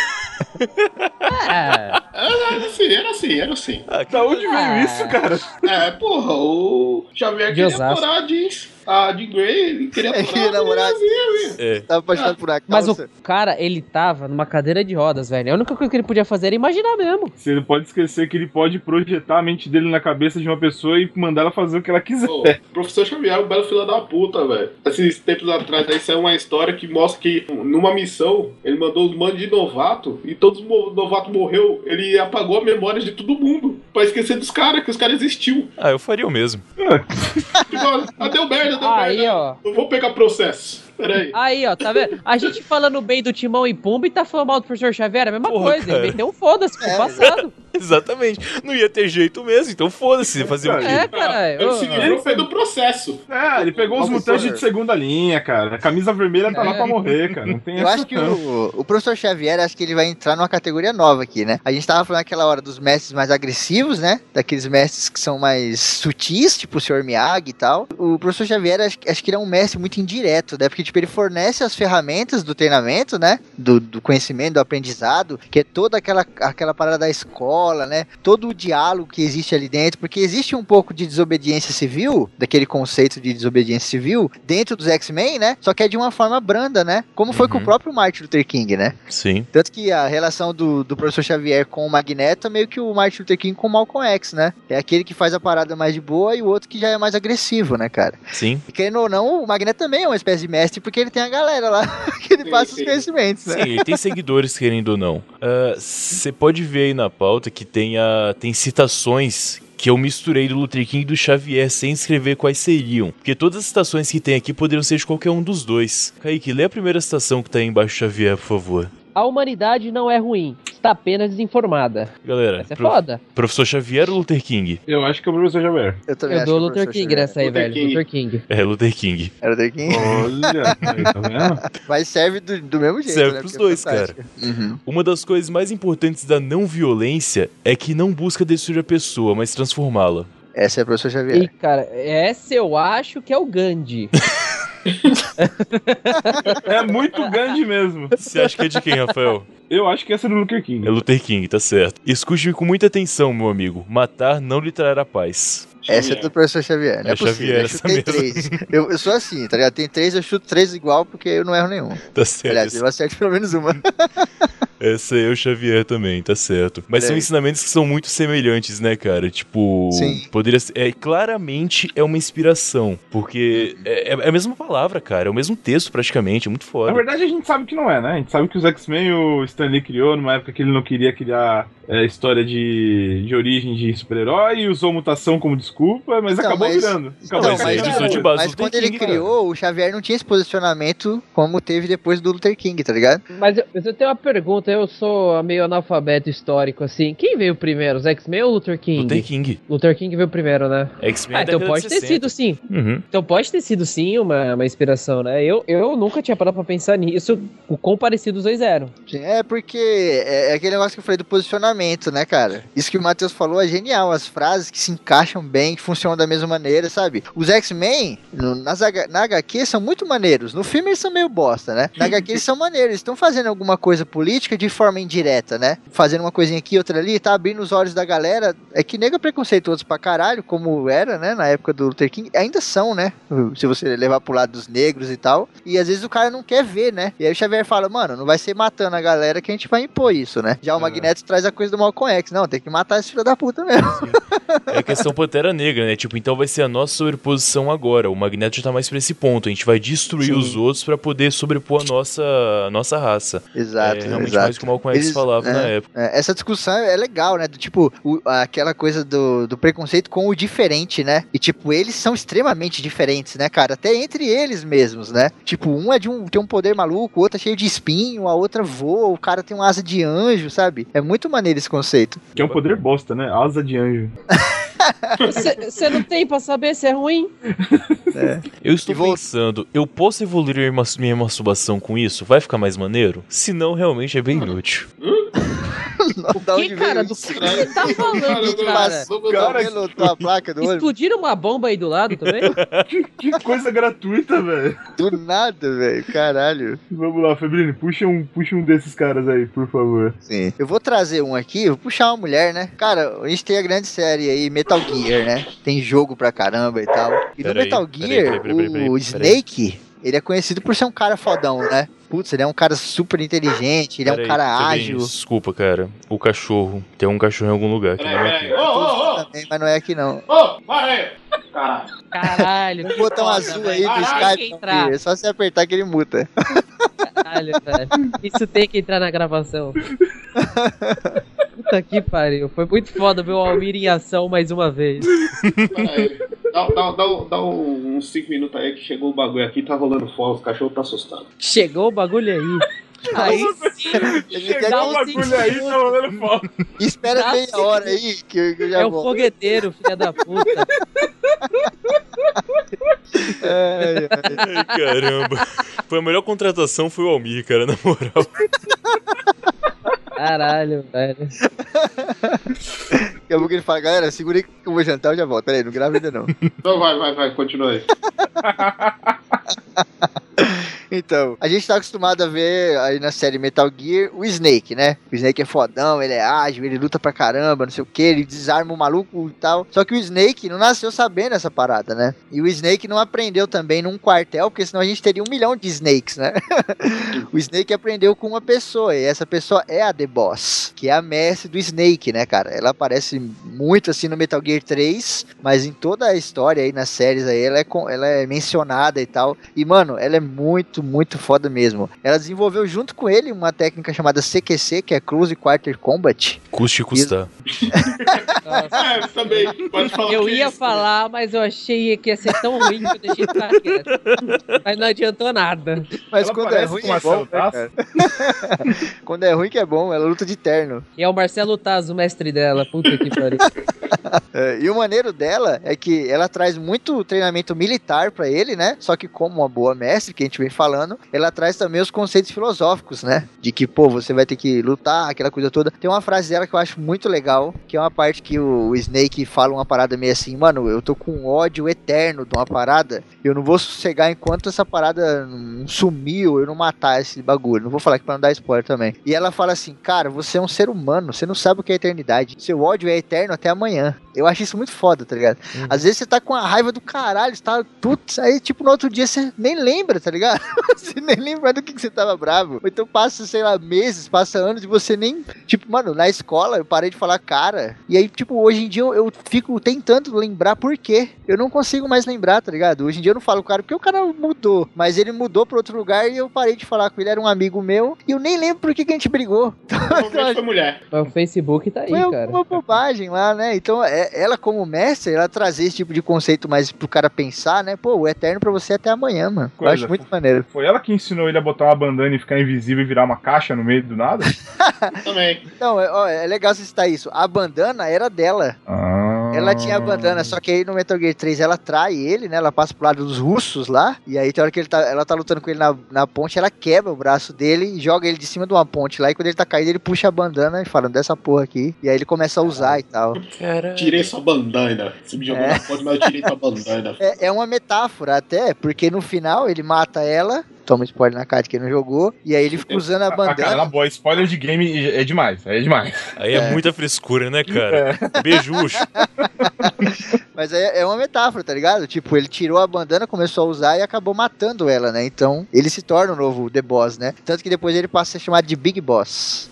É, Era assim, era assim, era assim. Da onde veio Ah. isso, cara? É, porra, o Xavier De queria Osasco. namorar a Jean, a Jean Grey, ele queria <laughs> queria namorar- velho. É. Tava apaixonado por uma mas o cara, ele tava numa cadeira de rodas, velho. A única coisa que ele podia fazer era imaginar mesmo. Você não pode esquecer que ele pode projetar a mente dele na cabeça de uma pessoa e mandar ela fazer o que ela quiser. Pô, o professor Xavier é um belo filho da puta, velho. Esses tempos atrás aí saiu uma história que mostra que numa missão ele mandou os manos de novato e todos os novatos morreu. Ele apagou a memória de todo mundo pra esquecer dos caras, que os caras existiu. Ah, eu faria o mesmo. Tipo, ah, deu merda, Aí, ó. Eu vou pegar processo. Peraí. Aí, ó, tá vendo? A gente falando bem do Timão e Pumba e tá falando mal do professor Xavier, é a mesma Porra, coisa. cara. Ele meteu um foda-se pro É, passado. <laughs> Exatamente. Não ia ter jeito mesmo, então foda-se. Fazer o quê? É, cara. Ele se livrou foi do processo. É, ele pegou os mutantes de segunda linha, cara. A camisa vermelha tá lá É. pra morrer, cara. Não tem Eu essa acho que o, o professor Xavier, acho que ele vai entrar numa categoria nova aqui, né? A gente tava falando aquela hora dos mestres mais agressivos, né? Daqueles mestres que são mais sutis, tipo o Sr. Miyagi e tal. O professor Xavier, acho, acho que ele é um mestre muito indireto, né? Porque, tipo, ele fornece as ferramentas do treinamento, né? Do, do conhecimento, do aprendizado, que é toda aquela, aquela parada da escola, né? Todo o diálogo que existe ali dentro, porque existe um pouco de desobediência civil, daquele conceito de desobediência civil, dentro dos X-Men, né? Só que é de uma forma branda, né? Como foi com o Uhum. próprio Martin Luther King, né? Sim. Tanto que a relação do, do professor Xavier com o Magneto é meio que o Martin Luther King com o Malcolm X, né? É aquele que faz a parada mais de boa e o outro que já é mais agressivo, né, cara? Sim. E querendo ou não, o Magneto também é uma espécie de mestre porque ele tem a galera lá <laughs> que ele Sim, passa sim. os conhecimentos, né? Sim, ele tem seguidores, querendo ou não. Você pode ver aí na pauta que tem, a, tem citações que eu misturei do Luther King e do Xavier sem escrever quais seriam. Porque todas as citações que tem aqui poderiam ser de qualquer um dos dois. Kaique, lê a primeira citação que tá aí embaixo do Xavier, por favor. A humanidade não é ruim, está apenas desinformada. Galera, Essa é pro- foda. professor Xavier ou Luther King? Eu acho que é o professor Xavier. Eu também Eu acho dou que é o Luther King Xavier. nessa aí, Luther velho. King. Luther King. É, Luther King. É o Luther King. Olha, <laughs> tá vendo? Mas serve do, do mesmo jeito, Serve né? pros Porque é dois, fantástico. Uhum. Uma das coisas mais importantes da não violência é que não busca destruir a pessoa, mas transformá-la. Essa é o professor Xavier. E, cara, essa eu acho que é o Gandhi. <laughs> <laughs> É muito grande mesmo. Você acha que é de quem, Rafael? Eu acho que essa é do Luther King. É Luther King, tá certo. Escute-me com muita atenção, meu amigo. Matar não lhe trará paz. Essa é do professor Xavier. Não é, É possível. Xavier, eu essa chutei três. Eu, eu sou assim, tá ligado? Tem três, eu chuto três igual porque eu não erro nenhum. Tá certo. Aliás, eu acerto pelo menos uma. <laughs> Essa é o Xavier também, tá certo. Mas são ensinamentos que são muito semelhantes, né, cara? Tipo, Sim. poderia ser. É, claramente é uma inspiração. Porque é, é a mesma palavra, cara. É o mesmo texto, praticamente. É muito Na foda. verdade, a gente sabe que não é, né? A gente sabe que os X-Men o Stan Lee criou numa época que ele não queria criar é, história de, de origem de super-herói e usou mutação como desculpa, mas Então, acabou mas- virando. Então, Acabou mas aí mas, de base mas do quando ele King, cara. criou, o Xavier não tinha esse posicionamento como teve depois do Luther King, tá ligado? Mas eu, mas eu tenho uma pergunta, eu sou meio analfabeto histórico, assim. Quem veio primeiro, os X-Men ou Luther King? Luther King. Luther King veio primeiro, né? X-Men Ah, é então pode de ter 60. sido sim. Uhum. Então pode ter sido sim uma, uma inspiração, né? Eu, eu nunca tinha parado pra pensar nisso, o quão parecido os dois eram. É porque é, é aquele negócio que eu falei do posicionamento, né, cara? Isso que o Matheus falou é genial. As frases que se encaixam bem, que funcionam da mesma maneira, sabe? Os X-Men, na HQ, são muito maneiros. No filme eles são meio bosta, né? Na HQ eles são maneiros. Eles estão fazendo alguma coisa política de forma indireta, né? Fazendo uma coisinha aqui, outra ali, tá abrindo os olhos da galera. É que nega preconceituosos pra caralho, como era, né? Na época do Luther King. Ainda são, né? Se você levar pro lado dos negros e tal. E às vezes o cara não quer ver, né? E aí o Xavier fala, mano, não vai ser matando a galera que a gente vai impor isso, né? Já o Magneto traz a coisa do Malcolm X. Não, tem que matar esse filho da puta mesmo. É a questão Pantera Negra, né? Tipo, então vai ser a nossa sobreposição agora. O Magneto já tá mais pra esse ponto. A gente vai destruir Sim. os outros pra poder sobrepor a nossa, a nossa raça. Exato, é realmente exato. mais o que o Malcolm X Eles- falava é. na época. É, essa discussão é legal, né? Do tipo, o- aquela coisa do, do preconceito com o diferente, né? E tipo, eles são extremamente diferentes, né, cara? Até entre eles mesmos, né? Tipo, um é de um tem um poder maluco, o outro é cheio de espinho, a outra voa, o cara tem um asa de anjo, sabe? É muito maneiro esse conceito. Que é um poder bosta, né? Asa de anjo. <laughs> Você não tem pra saber se é ruim? Eu estou vou- pensando, eu posso evoluir minha mas- minha masturbação com isso? Vai ficar mais maneiro? Se não, realmente é bem inútil. <laughs> Da que, onde cara? Do que você tá falando, cara? Passou o cabelo tua placa do olho. Explodiram uma bomba aí do lado também? <laughs> Que, que coisa gratuita, velho. Do nada, velho. Caralho. Vamos lá, Febrine, puxa um, puxa um desses caras aí, por favor. Sim. Eu vou trazer um aqui, vou puxar uma mulher, né? Cara, a gente tem a grande série aí, Metal Gear, né? Tem jogo pra caramba e tal. E no Peraí, Metal Gear, peraí, peraí, o. Snake, ele é conhecido por ser um cara fodão, né? Putz, ele é um cara super inteligente, ele é um cara Febrinho, ágil. Desculpa, cara. O cachorro. Tem um cachorro em algum lugar aqui. Peraí, não é aqui. Ô, ô, ô! Também, mas não é aqui não. Ô, para aí! Caralho. Caralho. Um que botão foda, azul velho. aí do Skype. que. É só você apertar que ele muta. Caralho, velho. Isso tem que entrar na gravação. <laughs> Puta que pariu. Foi muito foda ver o Almir em ação mais uma vez. Peraí. Dá, dá, dá, dá um- uns 5 minutos aí que chegou o bagulho aqui, tá rolando fogo, os cachorros tá assustado. Chegou o bagulho aí. Aí sim. Um eu- bagulho aí, tá rolando fogo. Espera Dá meia sim. hora aí que eu, que eu já É o fogueteiro, filha da puta. Ai, ai. Ai, caramba. Foi a melhor contratação foi o Almir, cara, na moral. <laughs> Caralho, velho. Daqui a pouco ele fala, galera, segura aí que eu vou jantar, eu já volto. Peraí, não grava ainda não. Então vai, vai, vai, continua aí. <laughs> <laughs> Então, a gente tá acostumado a ver aí na série Metal Gear o Snake, né? O Snake é fodão, ele é ágil, ele luta pra caramba, não sei o que, ele desarma o maluco e tal. Só que o Snake não nasceu sabendo essa parada, né? E o Snake não aprendeu também num quartel, porque senão a gente teria um milhão de Snakes, né? <laughs> o Snake aprendeu com uma pessoa, e essa pessoa é a The Boss, que é a mestre do Snake, né, cara? Ela aparece muito assim no Metal Gear 3, mas em toda a história aí nas séries aí, ela é, ela é mencionada e tal. E, mano, ela é muito, muito foda mesmo. Ela desenvolveu junto com ele uma técnica chamada CQC, que é Close Quarter Combat. Custe custar. Nossa. <laughs> É, também, pode falar Eu que é ia isso, falar, mas eu achei que ia ser tão ruim que eu deixei ficar quieto. Mas não adiantou nada. Mas Ela quando é ruim com é bom, né, <laughs> quando é ruim que é bom, ela luta de terno. E é o Marcelo Taz, o mestre dela. Puta que pariu. <laughs> É, e o maneiro dela é que ela traz muito treinamento militar pra ele, né? Só que como uma boa mestre, que a gente vem falando, ela traz também os conceitos filosóficos, né? De que, pô, você vai ter que lutar, aquela coisa toda. Tem uma frase dela que eu acho muito legal, que é uma parte que o Snake fala uma parada meio assim, mano, eu tô com um ódio eterno de uma parada, eu não vou sossegar enquanto essa parada não sumiu, eu não matar esse bagulho. Não vou falar aqui pra não dar spoiler também. E ela fala assim, cara, você é um ser humano, você não sabe o que é eternidade. Seu ódio é eterno até amanhã. Eu acho isso muito foda, tá ligado? Às vezes você tá com a raiva do caralho, você tá. Putz, aí tipo no outro dia você nem lembra, tá ligado? <laughs> você nem lembra do que, que você tava bravo. Ou então passa, sei lá, meses, passa anos e você nem. Tipo, mano, na escola eu parei de falar cara. E aí, tipo, hoje em dia eu, eu fico tentando lembrar por quê. Eu não consigo mais lembrar, tá ligado? Hoje em dia eu não falo cara porque o cara mudou. Mas ele mudou pra outro lugar e eu parei de falar com ele, era um amigo meu. E eu nem lembro por que, que a gente brigou. <laughs> Provavelmente foi mulher. Mas o Facebook tá aí, Foi cara. alguma bobagem lá, né? Então, é- ela como mestre, ela trazer esse tipo de conceito mais pro cara pensar, né? Pô, o eterno pra você é até amanhã, mano. Eu Coisa, acho muito maneiro. Foi ela que ensinou ele a botar uma bandana e ficar invisível e virar uma caixa no meio do nada? <laughs> Também. Então, é, ó, é legal você citar isso. A bandana era dela. Ah. Ela tinha a bandana, só que aí no Metal Gear 3 ela trai ele, né? Ela passa pro lado dos russos lá. E aí, tem hora que ele tá, ela tá lutando com ele na, na ponte, ela quebra o braço dele e joga ele de cima de uma ponte lá. E quando ele tá caído, ele puxa a bandana e fala, dessa porra aqui. E aí ele começa a usar e tal. Tirei sua bandana. Você me jogou É. na ponte, mas eu tirei sua bandana. <laughs> É, é uma metáfora até, porque no final ele mata ela. Toma spoiler na cara que ele não jogou. E aí ele fica <laughs> usando a Ah, cara, na bandana. boa, spoiler de game é demais, é demais. Aí é, É. muita frescura, né, cara? Beijucho. <laughs> Mas é, é uma metáfora, tá ligado? Tipo, ele tirou a bandana, começou a usar e acabou matando ela, né? Então ele se torna o novo The Boss, né? Tanto que depois ele passa a ser chamado de Big Boss.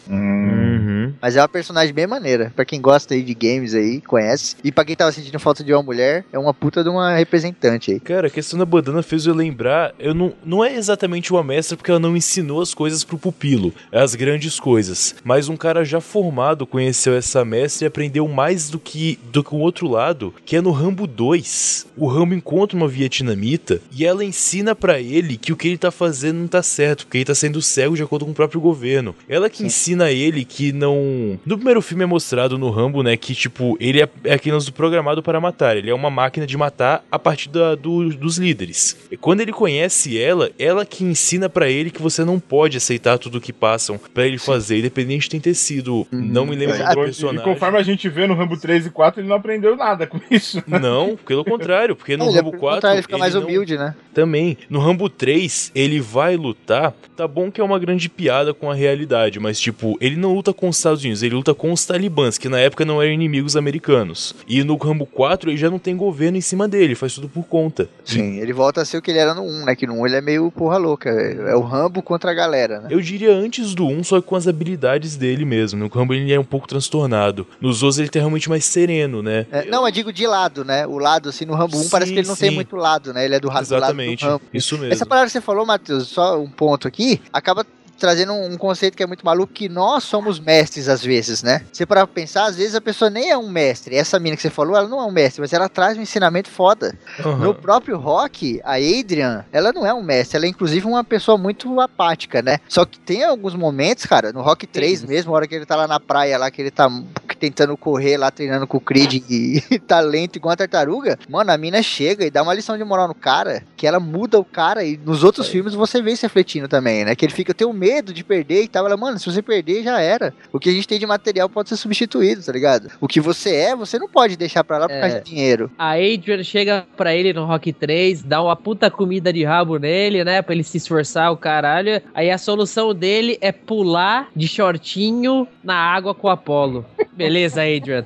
Uhum. Mas é uma personagem bem maneira. Pra quem gosta aí de games aí, conhece. E pra quem tava sentindo falta de uma mulher, é uma puta de uma representante aí. Cara, a questão da bandana fez eu lembrar, eu não, não é exatamente uma mestra porque ela não ensinou as coisas pro pupilo, as grandes coisas, mas um cara já formado conheceu essa mestra e aprendeu mais do que do que o outro lado, que é no Rambo 2. O Rambo encontra uma vietnamita e ela ensina pra ele que o que ele tá fazendo não tá certo, porque ele tá sendo cego de acordo com o próprio governo. Ela que ensina a ele que não. No primeiro filme é mostrado no Rambo, né, que, tipo, ele é, é aquele lance programado para matar. Ele é uma máquina de matar a partir da- do- dos líderes. E quando ele conhece ela, ela que ensina pra ele que você não pode aceitar tudo que passam pra ele fazer, independente de ter sido. Não me lembro E, do e personagem. conforme a gente vê no Rambo 3 e 4, ele não aprendeu nada com isso. <laughs> Não, pelo contrário, porque no ele, é Rambo pelo 4. contrário, ele fica mais não- humilde, né? Também. No Rambo 3, ele vai lutar. Tá bom que é uma grande piada com a realidade, mas, tipo, ele não luta com os Estados Unidos, ele luta com os talibãs, que na época não eram inimigos americanos. E no Rambo 4, ele já não tem governo em cima dele, faz tudo por conta. Sim, ele volta a ser o que ele era no 1, né? Que no 1 ele é meio porra louca. É o Rambo contra a galera, né? Eu diria antes do 1, só com as habilidades dele mesmo. No Rambo ele é um pouco transtornado. Nos outros ele tá realmente mais sereno, né? É, não, eu digo de lado, né? O lado, assim, no Rambo 1 parece Sim, que ele não tem sim. muito lado, né? Ele é do, do lado do Exatamente. Rambo. Isso mesmo. Essa palavra que você falou, Matheus, só um ponto aqui, acaba trazendo um conceito que é muito maluco, que nós somos mestres às vezes, né? Você para pensar, às vezes a pessoa nem é um mestre. Essa mina que você falou, ela não é um mestre, mas ela traz um ensinamento foda. Aham. No próprio Rock, a Adrian, ela não é um mestre, ela é inclusive uma pessoa muito apática, né? Só que tem alguns momentos, cara, no Rock 3 mesmo, a hora que ele tá lá na praia, lá que ele tá tentando correr lá, treinando com o Creed e, <laughs> tá lento igual a tartaruga, mano, a mina chega e dá uma lição de moral no cara, que ela muda o cara e nos outros filmes você vê isso refletindo também, né? Que ele fica, eu tenho medo de perder e tal. Ela, mano, se você perder, já era. O que a gente tem de material pode ser substituído, tá ligado? O que você é, você não pode deixar pra lá por É. causa de dinheiro. A Adrian chega pra ele no Rock 3, dá uma puta comida de rabo nele, né? Pra ele se esforçar, o caralho. Aí a solução dele é pular de shortinho na água com o Apollo. <laughs> Beleza, Adrian.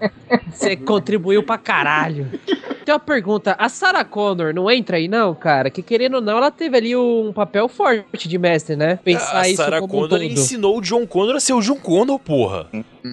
Você contribuiu pra caralho. Tem uma pergunta, a Sarah Connor não entra aí não, cara? Que querendo ou não, ela teve ali um papel forte de mestre, né? Pensar a isso Sarah como um Connor todo. ensinou o John Connor a ser o John Connor, porra.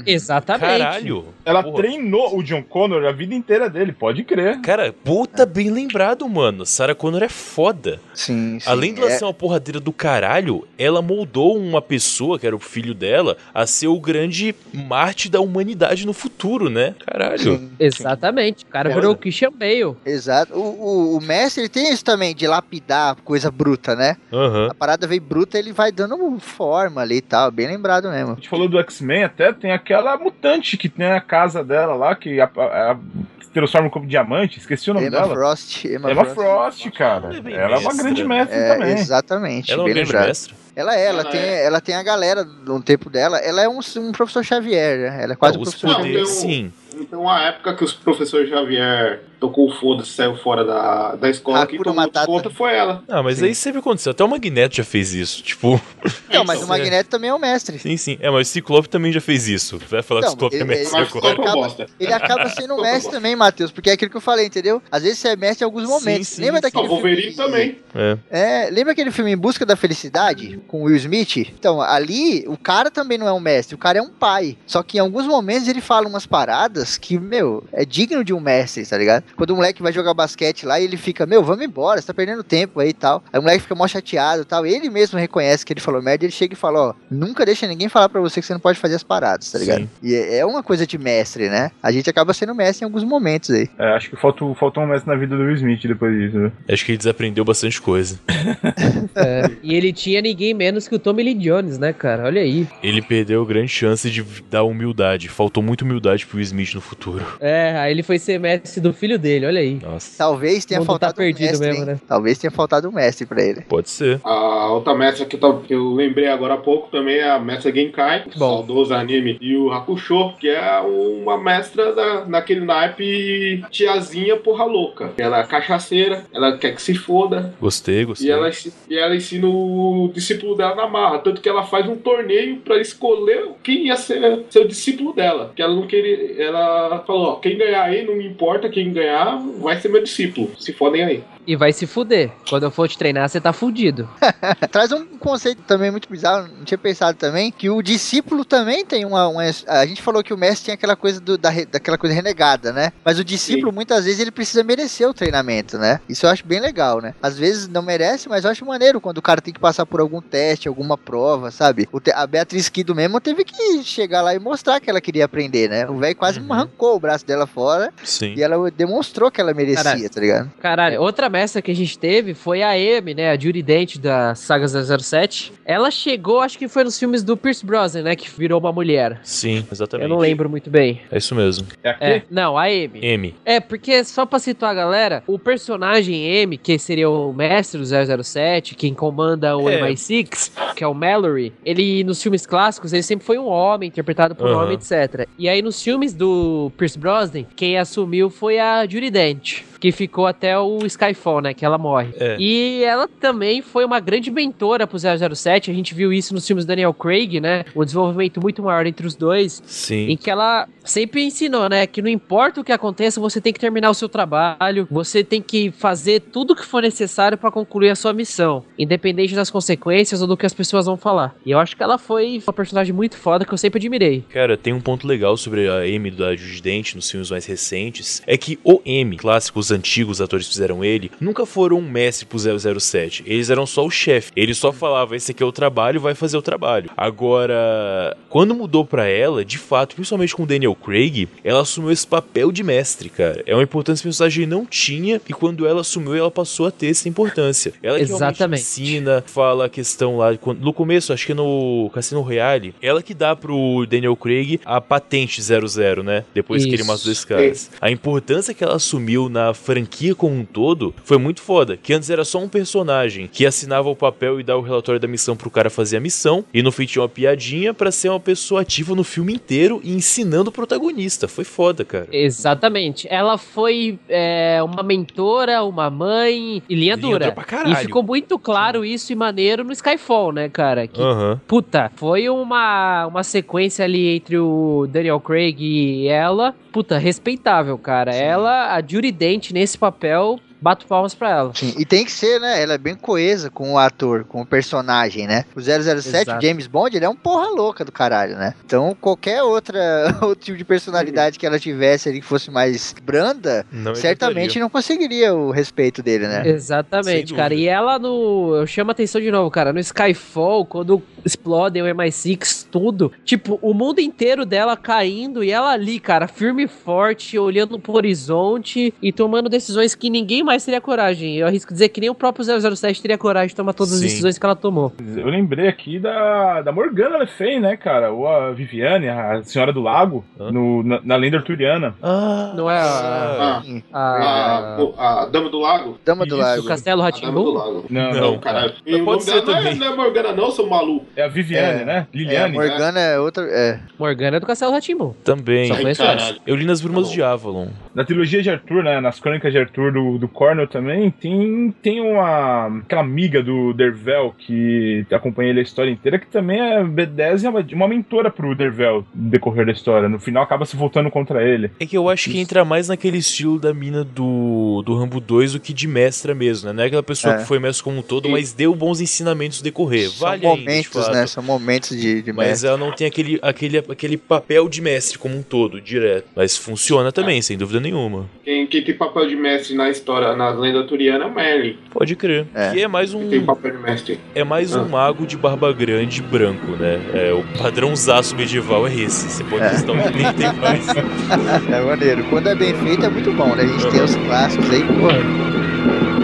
Exatamente. Caralho. Ela Porra. treinou o John Connor a vida inteira dele, pode crer. Cara, puta bem lembrado, mano. Sarah Connor é foda. Sim, sim. Além de ela é- ser uma porradeira do caralho, ela moldou uma pessoa, que era o filho dela, a ser o grande Marte da humanidade no futuro, né? Caralho. Sim, Exatamente. O cara Foda. virou o Christian Bale. Exato. O, o, o mestre ele tem isso também, de lapidar coisa bruta, né? Aham. A parada veio bruta, ele vai dando forma ali e tal. Bem lembrado mesmo. A gente falou do X-Men, até tem aquela mutante que tem a casa dela lá, que a, a- a- se transforma como diamante, esqueci o nome Emma dela. Frost. Emma, Emma Frost. Frost, cara. Ela é é uma grande né? mestre É, também. exatamente, Ela é uma bem grande lembrado. mestra. Ela é, ela, Ela tem, é. ela tem a galera no tempo dela. Ela é um, um professor Xavier, né? Ela é quase um Os professor Xavier. poderes, Xavier. sim. Então, a época que os professores Xavier tocou o foda-se, saiu fora da, da escola, quem Hakuna tomou Matata. conta foi ela. Ah, mas aí sempre aconteceu. Até o Magneto já fez isso. Tipo. Não, <laughs> mas o Então, Magneto também é o mestre. Sim, sim. É, mas o Ciclope também já fez isso. Vai falar que o Não, Ciclope é ele- mestre Mas agora. Um acaba-. Ele acaba <laughs> sendo um mestre também, Matheus, porque é aquilo que eu falei, entendeu? Às vezes você é mestre em alguns Sim, momentos. sim, lembra sim. O daquele Wolverine filme... também. É. É, lembra aquele filme Em Busca da Felicidade, com Will Smith? Então, ali, o cara também não é um mestre, o cara é um pai. Só que em alguns momentos ele fala umas paradas que, meu, é digno de um mestre, tá ligado? Quando o moleque vai jogar basquete lá e ele fica, meu, vamos embora, você tá perdendo tempo aí e tal. Aí o moleque fica mó chateado e tal. Ele mesmo reconhece que ele falou merda, ele chega e fala, ó, nunca deixa ninguém falar pra você que você não pode fazer as paradas, tá ligado? Sim. E é é uma coisa de mestre, né? A gente acaba sendo mestre em alguns momentos aí. É, acho que faltou, faltou um mestre na vida do Will Smith depois disso. né? Acho que ele desaprendeu bastante coisa. <laughs> É, e ele tinha ninguém menos que o Tommy Lee Jones, né, cara? Olha aí. Ele perdeu grande chance de dar humildade. Faltou muito humildade pro Will Smith no futuro. É, aí ele foi ser mestre do filho dele, olha aí. Nossa. Talvez tenha tá faltado um perdido mestre, mesmo, né? Talvez tenha faltado um mestre pra ele. Pode ser. A outra mestra que que eu lembrei agora há pouco também é a mestra Genkai, Bom. saudoso anime, e o Hakusho, que é uma mestra da, naquele naipe tiazinha porra louca. Ela é cachaceira, ela quer que se foda, Gostei, gostei. e ela, e ela ensina o discípulo dela na marra. Tanto que ela faz um torneio pra escolher quem ia ser seu discípulo dela. Que ela não queria. Ela falou: ó, quem ganhar aí, não me importa, quem ganhar vai ser meu discípulo. Se fodem aí. E vai se fuder. Quando eu for te treinar, você tá fudido. <laughs> Traz um conceito também muito bizarro, não tinha pensado também, que o discípulo também tem uma. uma- a gente falou que o mestre tinha aquela coisa do- da, daquela coisa renegada, né? Mas o discípulo, muitas vezes, ele precisa merecer o treinamento, né? Isso eu acho bem legal, né? Às vezes não merece, mas eu acho maneiro quando o cara tem que passar por algum teste, alguma prova, sabe? O te- a Beatriz Kido mesmo teve que chegar lá e mostrar que ela queria aprender, né? O velho quase arrancou o braço dela fora Sim. e ela demonstrou que ela merecia, Caralho. tá ligado? Caralho, outra mestra que a gente teve foi a Amy, né? A Judy Dent da saga 007. Ela chegou, acho que foi nos filmes do Pierce Brosnan, né? Que virou uma mulher. Sim, exatamente. Eu não lembro muito bem. É isso mesmo. É aqui? É, não, a Amy. M. É, porque só pra situar a galera, o personagem M, que seria o mestre do 007, quem comanda o É. MI6, que é o Mallory, ele nos filmes clássicos, ele sempre foi um homem, interpretado por um homem, etc. E aí nos filmes do Pierce Brosnan, quem assumiu foi a Judy Dent. Que ficou até o Skyfall, né? Que ela morre. É. E ela também foi uma grande mentora pro 007. A gente viu isso nos filmes do Daniel Craig, né? Um desenvolvimento muito maior entre os dois. Sim. Em que ela sempre ensinou, né? Que não importa o que aconteça, você tem que terminar o seu trabalho, você tem que fazer tudo o que for necessário pra concluir a sua missão, independente das consequências ou do que as pessoas vão falar. E eu acho que ela foi uma personagem muito foda que eu sempre admirei. Cara, tem um ponto legal sobre a M da Judy Dent nos filmes mais recentes. É que o M, clássico, os antigos atores que fizeram ele, nunca foram um mestre pro 007. Eles eram só o chefe. Ele só falava, esse aqui é o trabalho, vai fazer o trabalho. Agora, quando mudou pra ela, de fato, principalmente com o Daniel Craig, ela assumiu esse papel de mestre, cara. É uma importância que o personagem não tinha e quando ela assumiu, ela passou a ter essa importância. Ela que Exatamente. ensina, fala a questão lá, no começo, acho que no Cassino Royale, ela que dá pro Daniel Craig a patente 00, né? Depois que ele Isso. os dois caras. A importância que ela assumiu na franquia como um todo foi muito foda, que antes era só um personagem que assinava o papel e dava o relatório da missão pro cara fazer a missão, e no fim tinha uma piadinha pra ser uma pessoa ativa no filme inteiro e ensinando o protagonista. Foi foda, cara. Exatamente. Ela foi é, uma mentora, uma mãe e linha Linha dura. E ficou muito claro isso e maneiro no Skyfall, né, cara? Que Aham. Puta, foi uma, uma sequência ali entre o Daniel Craig e ela. Puta, respeitável, cara. Ela, a Judy Dent nesse papel, bato palmas pra ela. Sim, e tem que ser, né? Ela é bem coesa com o ator, com o personagem, né? O 007, Exato. o James Bond, ele é um porra louca do caralho, né? Então, qualquer outra <laughs> outro tipo de personalidade que ela tivesse ali que fosse mais branda, Não certamente não conseguiria o respeito dele, né? Exatamente, cara. E ela no. Eu chamo a atenção de novo, cara. No Skyfall, quando explodem o MI6, tudo. Tipo, o mundo inteiro dela caindo e ela ali, cara, firme e forte, olhando pro horizonte e tomando decisões que ninguém mais teria coragem. Eu arrisco dizer que nem o próprio 007 teria coragem de tomar todas as Sim. decisões que ela tomou. Eu lembrei aqui da, da Morgana Le Fay, né, cara? Ou a Viviane, a Senhora do Lago, no, na, na lenda arturiana. Ah, Não é a. Ah, Sim. a- a, a Dama do Lago? Dama do Isso, Lago. do Castelo A Dama do Ratimbu? Lago. Não, Não. não. Caralho. Mas E o pode ser não é, também. não é Morgana, não, seu maluco. É a Viviane, É, né? É, a Liliane. Morgana é outra. É. Morgana é do Castelo Ratimbu. também. Só Ai. Eu li nas Brumas Tá de Avalon. Na trilogia de Arthur, né? Nas crônicas de Arthur do, do Cornell também, tem, tem uma. aquela amiga do Dervel que acompanha ele a história inteira, que também é B10 e é uma, uma mentora pro Dervel no decorrer da história. No final acaba se voltando contra ele. É que eu acho que entra mais naquele estilo da mina do, do Rambo 2 do que de mestra mesmo, né? Não é aquela pessoa É. que foi mestre como um todo, mas deu bons ensinamentos no decorrer. São Vale momentos, né? São momentos de, de Mas mestre. ela não tem aquele, aquele, aquele papel de mestre como um todo, direto. Mas funciona também, sem dúvida nenhuma. Quem, quem tem papel de mestre na história, na lenda turiana, é o Merlin. Pode crer. É. Que é mais um. Tem papel de mestre. É mais um Ah. mago de barba grande branco, né? É, o padrãozaço medieval é esse. Você pode É. testar um que nem tem mais. <laughs> É maneiro. Quando é bem feito é muito bom, né? A gente tem os clássicos aí, porra.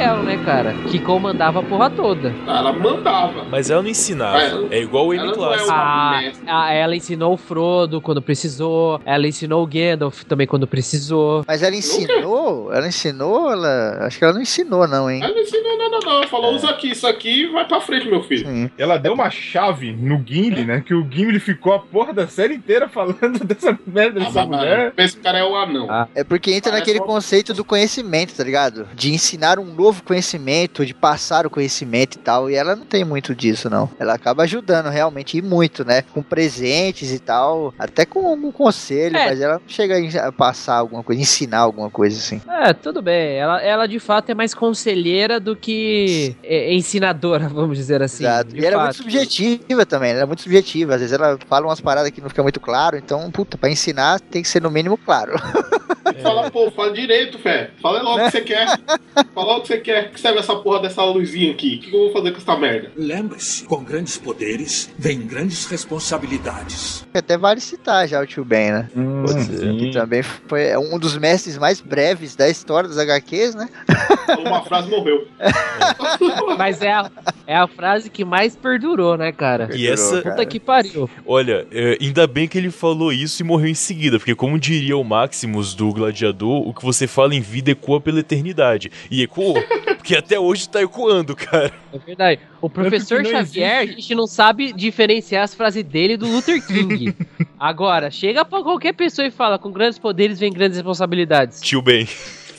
Galadriel, né, cara? Que comandava a porra toda. Ela mandava. Mas ela não ensinava. Ela- É igual o M não é clássico. uma- A, mestre. a- ela ensinou o Frodo quando precisou. Ela ensinou o Gandalf também quando precisou. Mas ela ensinou? Ela ensinou? Ela... Acho que ela não ensinou, não, hein? Ela não ensinou nada, não. Ela falou: usa aqui, isso aqui vai pra frente, meu filho. Sim. Ela deu uma chave no Gimli, né? Que o Gimli ficou a porra da série inteira falando <laughs> dessa merda Ah, dessa mas, mulher. esse cara é o anão. Ah. É porque entra Parece naquele conceito do conhecimento, tá ligado? De ensinar um novo conhecimento, de passar o conhecimento e tal. E ela não tem muito disso, não. Ela acaba ajudando realmente e muito, né? Com presentes e tal. Até com algum conselho, É. mas ela não chega a passar alguma coisa, ensinar alguma coisa assim. É, tudo bem. Ela, ela de fato é mais conselheira do que é, ensinadora, <laughs> vamos dizer assim. Exato. E ela é muito fato. subjetiva também, ela é muito subjetiva. Às vezes ela fala umas paradas que não fica muito claro, então, puta, pra ensinar tem que ser no mínimo claro. <laughs> Fala, pô, fala direito, fé. Fala logo o que você quer. Fala logo o que você quer. Que serve essa porra dessa luzinha aqui? O que eu vou fazer com essa merda? Lembre-se, com grandes poderes vem grandes responsabilidades. Até vale citar já o Tio Ben, né? Hum, Que também foi um dos mestres mais breves da história dos HQs, né? Uma frase morreu. <laughs> Mas é a, é a frase que mais perdurou, né, cara? E essa, Puta que pariu. olha, é, ainda bem que ele falou isso e morreu em seguida, porque como diria o Maximus do Gladiador, o que você fala em vida ecoa pela eternidade. E ecoou, <laughs> porque até hoje tá ecoando, cara. É verdade. O professor que não Xavier, a gente não sabe diferenciar as frases dele do Luther <laughs> King. Agora, chega pra qualquer pessoa e fala: com grandes poderes vem grandes responsabilidades. Tio Ben,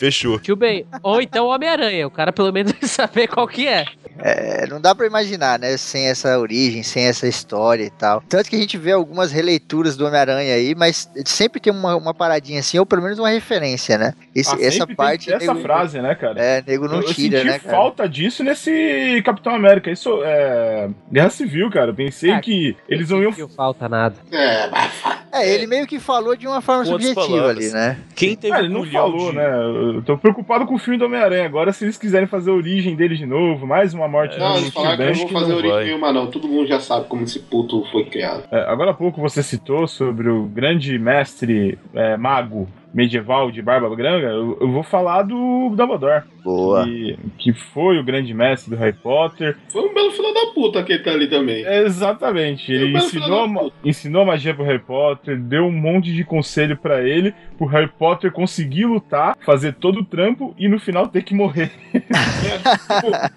fechou. Tio Ben. Ou então o Homem-Aranha. O cara pelo menos <laughs> vai saber qual que é. É, não dá pra imaginar, né? Sem essa origem, sem essa história e tal. Tanto que a gente vê algumas releituras do Homem-Aranha aí, mas sempre tem uma, uma paradinha assim, ou pelo menos uma referência, né? Esse- Ah, essa parte. que essa nego- frase, né, cara? É, nego não eu, eu tira, senti né, cara? falta disso nesse Capitão América. Isso é. Guerra Civil, cara. Eu pensei Ah, que eles não iam. Não falta nada. É, mas É, ele meio que falou de uma forma subjetiva palavras. ali, né? Quem teve Ah, ele não falou, de- né? Eu tô preocupado com o filme do Homem-Aranha. Agora, se eles quiserem fazer a origem dele de novo, mais uma morte não, do eles falaram que eu não vou fazer não origem vai. nenhuma, não. Todo mundo já sabe como esse puto foi criado. É, agora há pouco você citou sobre o grande mestre é, mago medieval de Barba Granga. Eu, eu vou falar do Dumbledore. Boa. Que, que foi o grande mestre do Harry Potter. Foi um belo filho da puta que ele tá ali também. Exatamente. Ele quero ensinou, ensinou magia pro Harry Potter, deu um monte de conselho pra ele, pro Harry Potter conseguir lutar, fazer todo o trampo e no final ter que morrer. <laughs>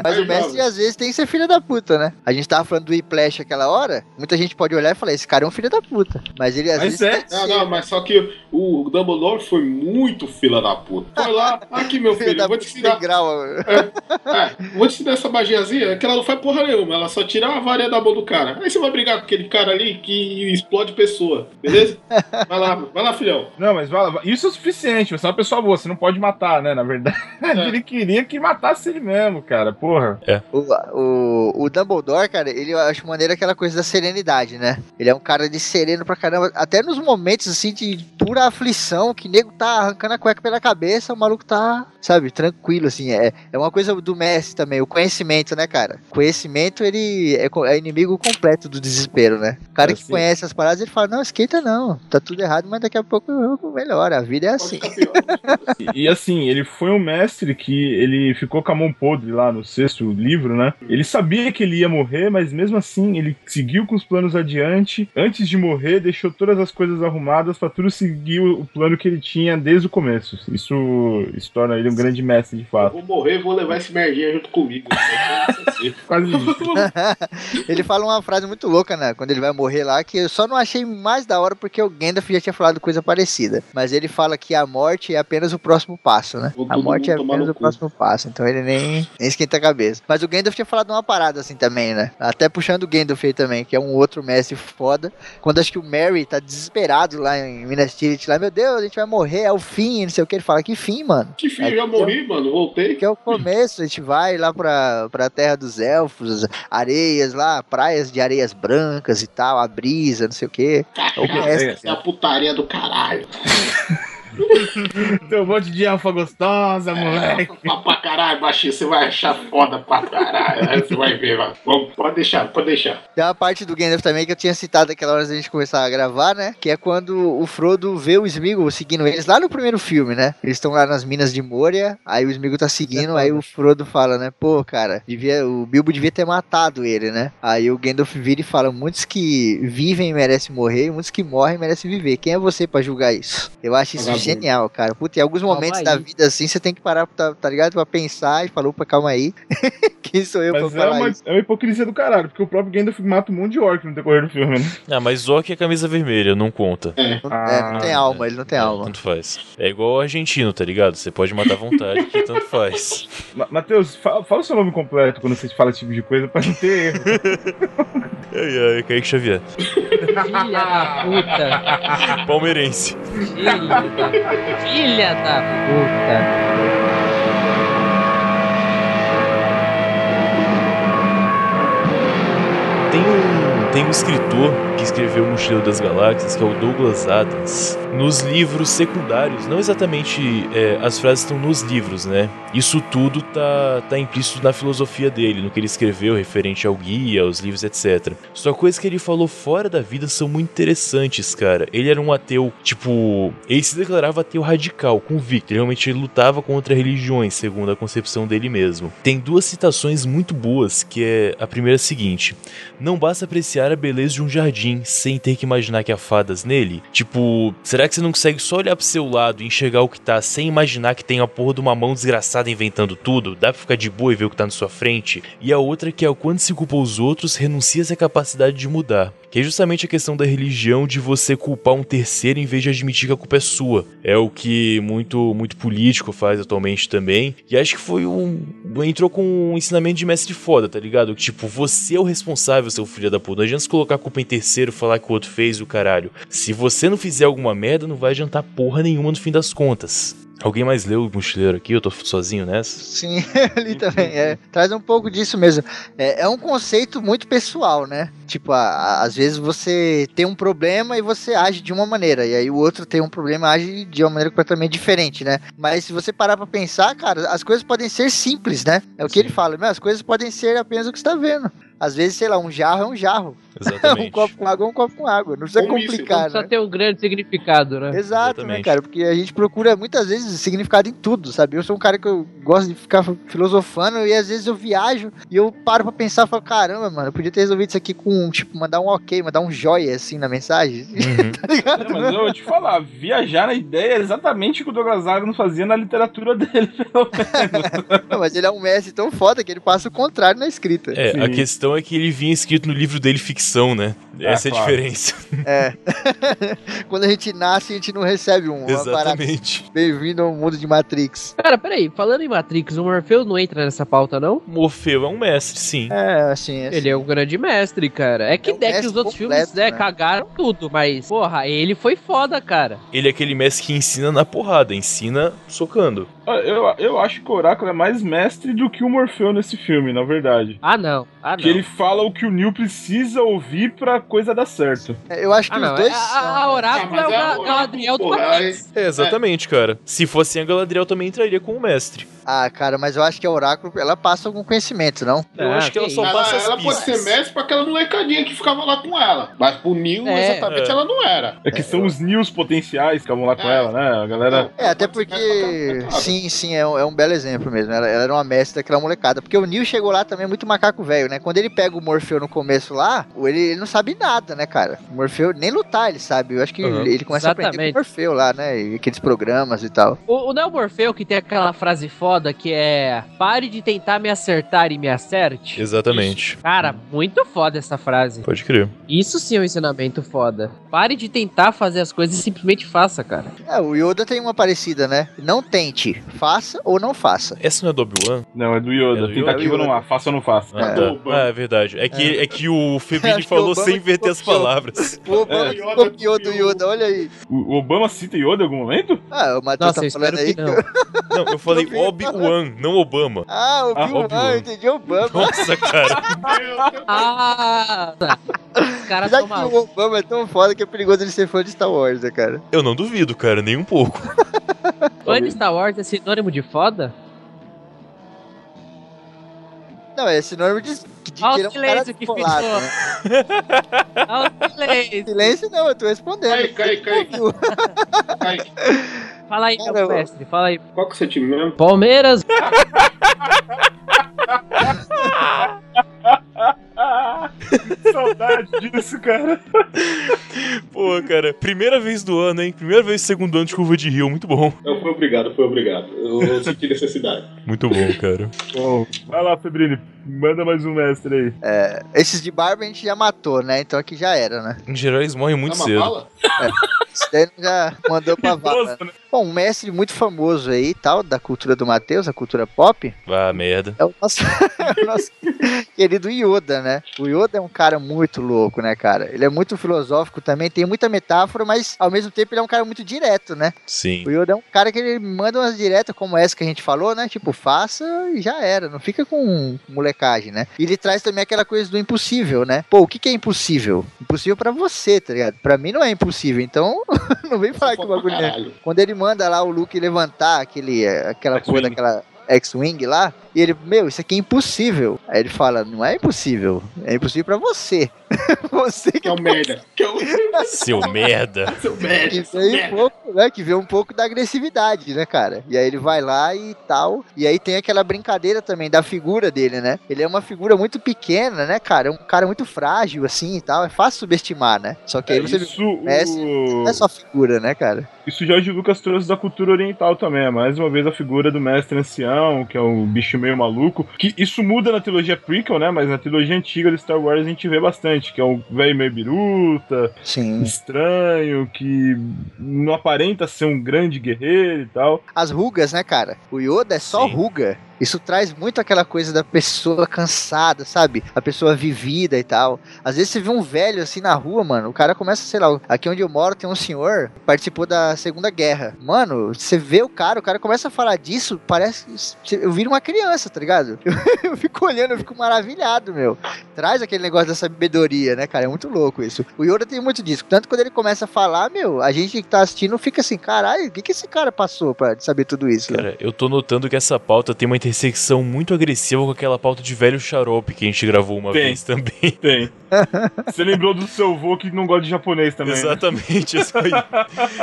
Mas o mestre às vezes tem que ser filho da puta, né? A gente tava falando do Whiplash aquela hora, muita gente pode olhar e falar, esse cara é um filho da puta. Mas ele às Mas vezes é. Não, não, mas só que o Dumbledore foi muito fila da puta. Foi lá, <laughs> aqui meu Filho eu vou te puta ensinar. integral. É, vou te ensinar essa magiazinha, que ela não faz porra nenhuma, ela só tira a varinha da mão do cara. Aí você vai brigar com aquele cara ali que explode pessoa, beleza? <laughs> Vai lá, vai lá, filhão. Não, mas vai lá, isso é o suficiente, você é uma pessoa boa, você não pode matar, né? Na verdade, <laughs> ele queria que matasse ele mesmo, cara, porra. O, o, o Dumbledore, cara, ele eu acho maneiro aquela coisa da serenidade, né? Ele é um cara de sereno pra caramba. Até nos momentos, assim, de pura aflição, que nego tá arrancando a cueca pela cabeça, o maluco tá, sabe, tranquilo, assim. É, é uma coisa do mestre também, o conhecimento, né, cara? Conhecimento, ele é, é inimigo completo do desespero, né? O cara que Assim. conhece as paradas, ele fala, não, esquenta não, tá tudo errado, mas daqui a pouco melhora, a vida é assim. E, e, assim, ele foi um mestre que ele ficou com a mão podre lá no sexto livro, né? Ele sabia que ele ia morrer, mas mesmo assim ele seguiu com os planos adiante. Antes de morrer, deixou todas as coisas arrumadas pra tudo seguir o, o plano que ele tinha desde o começo. Isso, isso torna ele um grande mestre de Eu fato. vou morrer e vou levar esse merdinha junto comigo. <laughs> Quase isso. <laughs> ele fala uma frase muito louca, né? Quando ele vai morrer lá, que eu só não achei mais da hora porque o Gandalf já tinha falado coisa parecida. Mas ele fala que a morte é apenas o próximo passo, né? Vou A morte é apenas o próximo passo. Então ele nem, nem esquenta a cabeça. Mas o Gandalf tinha falado uma parada assim também, né? Até puxando o Gandalf aí também, que é um outro mestre foda. Quando acho que o Merry tá desesperado lá em Minas Tirith, lá, meu Deus, a gente vai morrer, é o fim, não sei o que. Ele fala, que fim, mano? Que filho, já morri, mano, voltei. Que é o começo, a gente vai lá pra, pra terra dos elfos, areias lá, praias de areias brancas e tal, a brisa, não sei o que. Caralho, Essa é a putaria do caralho. <laughs> <laughs> Tem um monte de alfa gostosa, moleque. Pra, pra caralho, baixinho, você vai achar foda pra caralho. Aí você vai ver, mano. Vamos, pode deixar, pode deixar. Tem uma parte do Gandalf também que eu tinha citado aquela hora da gente começar a gravar, né? Que é quando o Frodo vê o Smeagol seguindo eles lá no primeiro filme, né? Eles estão lá nas minas de Moria, aí o Smeagol tá seguindo, aí o Frodo fala, né? Pô, cara, devia, o Bilbo devia ter matado ele, né? Aí o Gandalf vira e fala: muitos que vivem merecem morrer, e muitos que morrem merecem viver. Quem é você pra julgar isso? Eu acho isso. Genial, cara. Puta, em alguns Calma momentos aí. da vida assim, você tem que parar, tá, tá ligado? Pra pensar e falar, opa, calma aí. <laughs> Quem sou eu Mas pra é falar uma, isso? é uma hipocrisia do caralho, porque o próprio Gandalf mata um monte de orc no decorrer do filme, né? Ah, mas Orc é camisa vermelha, não conta. Não, é, não tem Ah, alma, ele não tem É, alma. Tanto faz. É igual o argentino, tá ligado? Você pode matar à vontade, que tanto faz. <laughs> Ma- Matheus, fala, fala o seu nome completo quando você fala esse tipo de coisa pra não ter erro. <laughs> Ai, ai, Kaique Xavier. Filha da puta. Palmeirense. Filha da, filha da puta. Tem um, tem um escritor escreveu o das Galáxias, que é o Douglas Adams. nos livros secundários, não exatamente é, as frases estão nos livros, né? Isso tudo tá, tá implícito na filosofia dele, no que ele escreveu referente ao guia, aos livros, etc. Só coisas que ele falou fora da vida são muito interessantes, cara. Ele era um ateu, tipo, ele se declarava ateu radical, convicto. Ele realmente lutava contra religiões, segundo a concepção dele mesmo. Tem duas citações muito boas, que é a primeira é a seguinte: Não basta apreciar a beleza de um jardim sem ter que imaginar que há fadas nele. Tipo, será que você não consegue só olhar pro seu lado e enxergar o que tá sem imaginar que tem a porra de uma mão desgraçada inventando tudo? Dá pra ficar de boa e ver o que tá na sua frente? E a outra que é o quando se culpa os outros, renuncia a capacidade de mudar. Que é justamente a questão da religião de você culpar um terceiro em vez de admitir que a culpa é sua. É o que muito muito político faz atualmente também. E acho que foi um. Entrou com um ensinamento de mestre foda, tá ligado? Tipo, você é o responsável, seu filho da puta. Não adianta você colocar a culpa em terceiro falar que o outro fez o caralho. Se você não fizer alguma merda, não vai adiantar porra nenhuma no fim das contas. Alguém mais leu o Mochileiro aqui? Eu tô sozinho nessa? Sim, <laughs> ali também. É, traz um pouco disso mesmo. É, é um conceito muito pessoal, né? Tipo, a- a- às vezes você tem um problema e você age de uma maneira, e aí o outro tem um problema e age de uma maneira completamente diferente, né? Mas se você parar pra pensar, cara, as coisas podem ser simples, né? É o que ele fala, as coisas podem ser apenas o que você tá vendo. Às vezes, sei lá, um jarro é um jarro. <laughs> um Exatamente. copo com água é um copo com água. Não precisa Ou um míssil. Não complicar, precisa né? ter um grande significado, né? Exato, né, Exatamente. cara? Porque a gente procura muitas vezes significado em tudo, sabe? Eu sou um cara que eu gosto de ficar filosofando e às vezes eu viajo e eu paro pra pensar e falo, caramba, mano, eu podia ter resolvido isso aqui com, tipo, mandar um ok, mandar um joia assim na mensagem. Uhum. <laughs> tá ligado? É, mas eu vou te falar, viajar na ideia é exatamente o que o Douglas Adams fazia na literatura <laughs> dele, pelo menos. Não, mas ele é um mestre tão foda que ele passa o contrário na escrita. É, a Sim. questão é que ele vinha escrito no livro dele ficção, né? Essa é a claro. diferença. É. <laughs> Quando a gente nasce, a gente não recebe um. Exatamente. Bem-vindo ao mundo de Matrix. Cara, peraí, falando em Matrix, o Morpheus não entra nessa pauta, não? Morfeu é um mestre, sim. É, assim. assim. Ele é um grande mestre, cara. É que, É um é que os outros completo, filmes, né, né? cagaram tudo, mas, porra, ele foi foda, cara. Ele é aquele mestre que ensina na porrada, ensina socando. Eu, eu acho que o Oráculo é mais mestre do que o Morfeu nesse filme, na verdade. Ah, não. Ah, não. Que ele fala o que o Neo precisa ouvir pra coisa dar certo. Eu acho que Ah, os não. dois. A, a, a né? Oráculo Ah, é o é o Galadriel do Matrix. É, exatamente, cara. Se fosse a Galadriel, também entraria como mestre. Ah, cara, mas eu acho que a Oráculo, ela passa algum conhecimento, não? Eu Ah, acho que ela só Ela, passa as ela pode ser mestre pra aquela molecadinha que ficava lá com ela. Mas pro Neil, É, exatamente, é. ela não era. É que são os News potenciais que estavam lá com É. ela, né? A galera. É, até porque. caramba. Sim, sim, é um, é um belo exemplo mesmo. Ela, ela era uma mestre daquela molecada. Porque o Neil chegou lá também muito macaco velho, né? Quando ele pega o Morfeu no começo lá, ele, ele não sabe nada, né, cara? O Morfeu nem lutar ele sabe. Eu acho que Uhum. ele, ele começa a aprender Exatamente. com o Morfeu lá, né? E aqueles programas e tal. O, o Neo Morfeu que tem aquela frase foda que é pare de tentar me acertar e me acerte. Exatamente. Cara, muito foda essa frase. Pode crer. Isso sim é um ensinamento foda. Pare de tentar fazer as coisas e simplesmente faça, cara. É, o Yoda tem uma parecida, né? Não tente, faça ou não faça. Essa não é do Obi-Wan? Não, é do Yoda. É do Yoda. Tentativa É do não há, faça ou não faça. Ah, É. tá. Ah, é verdade. É que, é. que o <laughs> Febrini falou sem inverter as palavras. <laughs> O Obama É. copiou do Yoda, olha aí. O Obama cita Yoda em algum momento? Ah, o Matheus Nossa, tá eu falando aí. que não. <laughs> Não, eu falei. Obi-Wan, não Obama. Ah, o Ah, Obi-Wan, Obi-Wan. eu entendi Obama. Nossa, cara. Ah, tá. Os caras Já que o. Obama é tão foda que é perigoso ele ser fã de Star Wars, né, cara? Eu não duvido, cara, nem um pouco. <laughs> Fã de Star Wars é sinônimo de foda? Não, é sinônimo de, de que Olha o um silêncio que ficou. né? Ah, o silêncio. <laughs> Silêncio não, eu tô respondendo. Cai, cai, cai. <laughs> Fala aí, meu eu- mestre, fala aí. Qual que é o seu time mesmo? Palmeiras. Saudade <laughs> disso, cara. Pô, cara, primeira vez do ano, hein? Primeira vez do segundo ano de curva de rio, muito bom. Eu fui obrigado, fui obrigado. Eu <laughs> senti necessidade. Muito bom, cara. Bom, vai lá, Febrini. Manda mais um mestre aí. Esses de barba a gente já matou, né? Então aqui já era, né? Em geral, eles morrem muito É uma cedo. bala? Esse daí já mandou pra vala. <laughs> Idoso, né? Bom, um mestre muito famoso aí e tal, da cultura do Matheus, a cultura pop, Ah, merda. é o nosso, <laughs> é o nosso querido Yoda, né? O Yoda é um cara muito louco, né, cara? Ele é muito filosófico também, tem muita metáfora, mas ao mesmo tempo ele é um cara muito direto, né? Sim. O Yoda é um cara que ele manda umas diretas como essa que a gente falou, né? Tipo, faça e já era. Não fica com molecagem, né? E ele traz também aquela coisa do impossível, né? Pô, o que, que é impossível? Impossível pra você, tá ligado? Pra mim não é impossível. Então <laughs> não vem falar que o bagulho é. Quando ele manda lá o Luke levantar aquele, eh, aquela X-Wing. daquela X-Wing lá, e ele, meu, isso aqui é impossível. Aí ele fala, não é impossível, é impossível pra você. <laughs> você que Que é o merda. <laughs> É Seu merda. seu merda. que seu vê um pouco, né, que vê um pouco da agressividade, né, cara? E aí ele vai lá e tal. E aí tem aquela brincadeira também da figura dele, né? Ele é uma figura muito pequena, né, cara? É um cara muito frágil, assim e tal. É fácil subestimar, né? Só que aí você vê Isso, Messi o... não é só figura, né, cara? Isso George Lucas trouxe da cultura oriental também. É mais uma vez a figura do mestre ancião, que é um bicho meio maluco. Que isso muda na trilogia prequel, né? Mas na trilogia antiga de Star Wars a gente vê bastante. Que é um velho meio biruta, Sim. estranho, que não aparenta ser um grande guerreiro e tal. As rugas, né, cara? O Yoda é só Sim. ruga. Isso traz muito aquela coisa da pessoa cansada, sabe? A pessoa vivida e tal. Às vezes você vê um velho assim na rua, mano. O cara começa, sei lá, aqui onde eu moro tem um senhor que participou da Segunda Guerra. Mano, você vê o cara, o cara começa a falar disso, parece. Eu viro uma criança, tá ligado? Eu, <laughs> eu fico olhando, eu fico maravilhado, meu. Traz aquele negócio da sabedoria, né, cara? É muito louco isso. O Yoda tem muito disso. Tanto quando ele começa a falar, meu, a gente que tá assistindo fica assim, caralho, o que, que esse cara passou pra saber tudo isso? Cara, eu tô notando que essa pauta tem uma intersecção muito agressiva com aquela pauta de velho xarope que a gente gravou uma Tem. vez também. <laughs> Tem. <laughs> Você lembrou do seu avô que não gosta de japonês também. né? Exatamente, isso aí.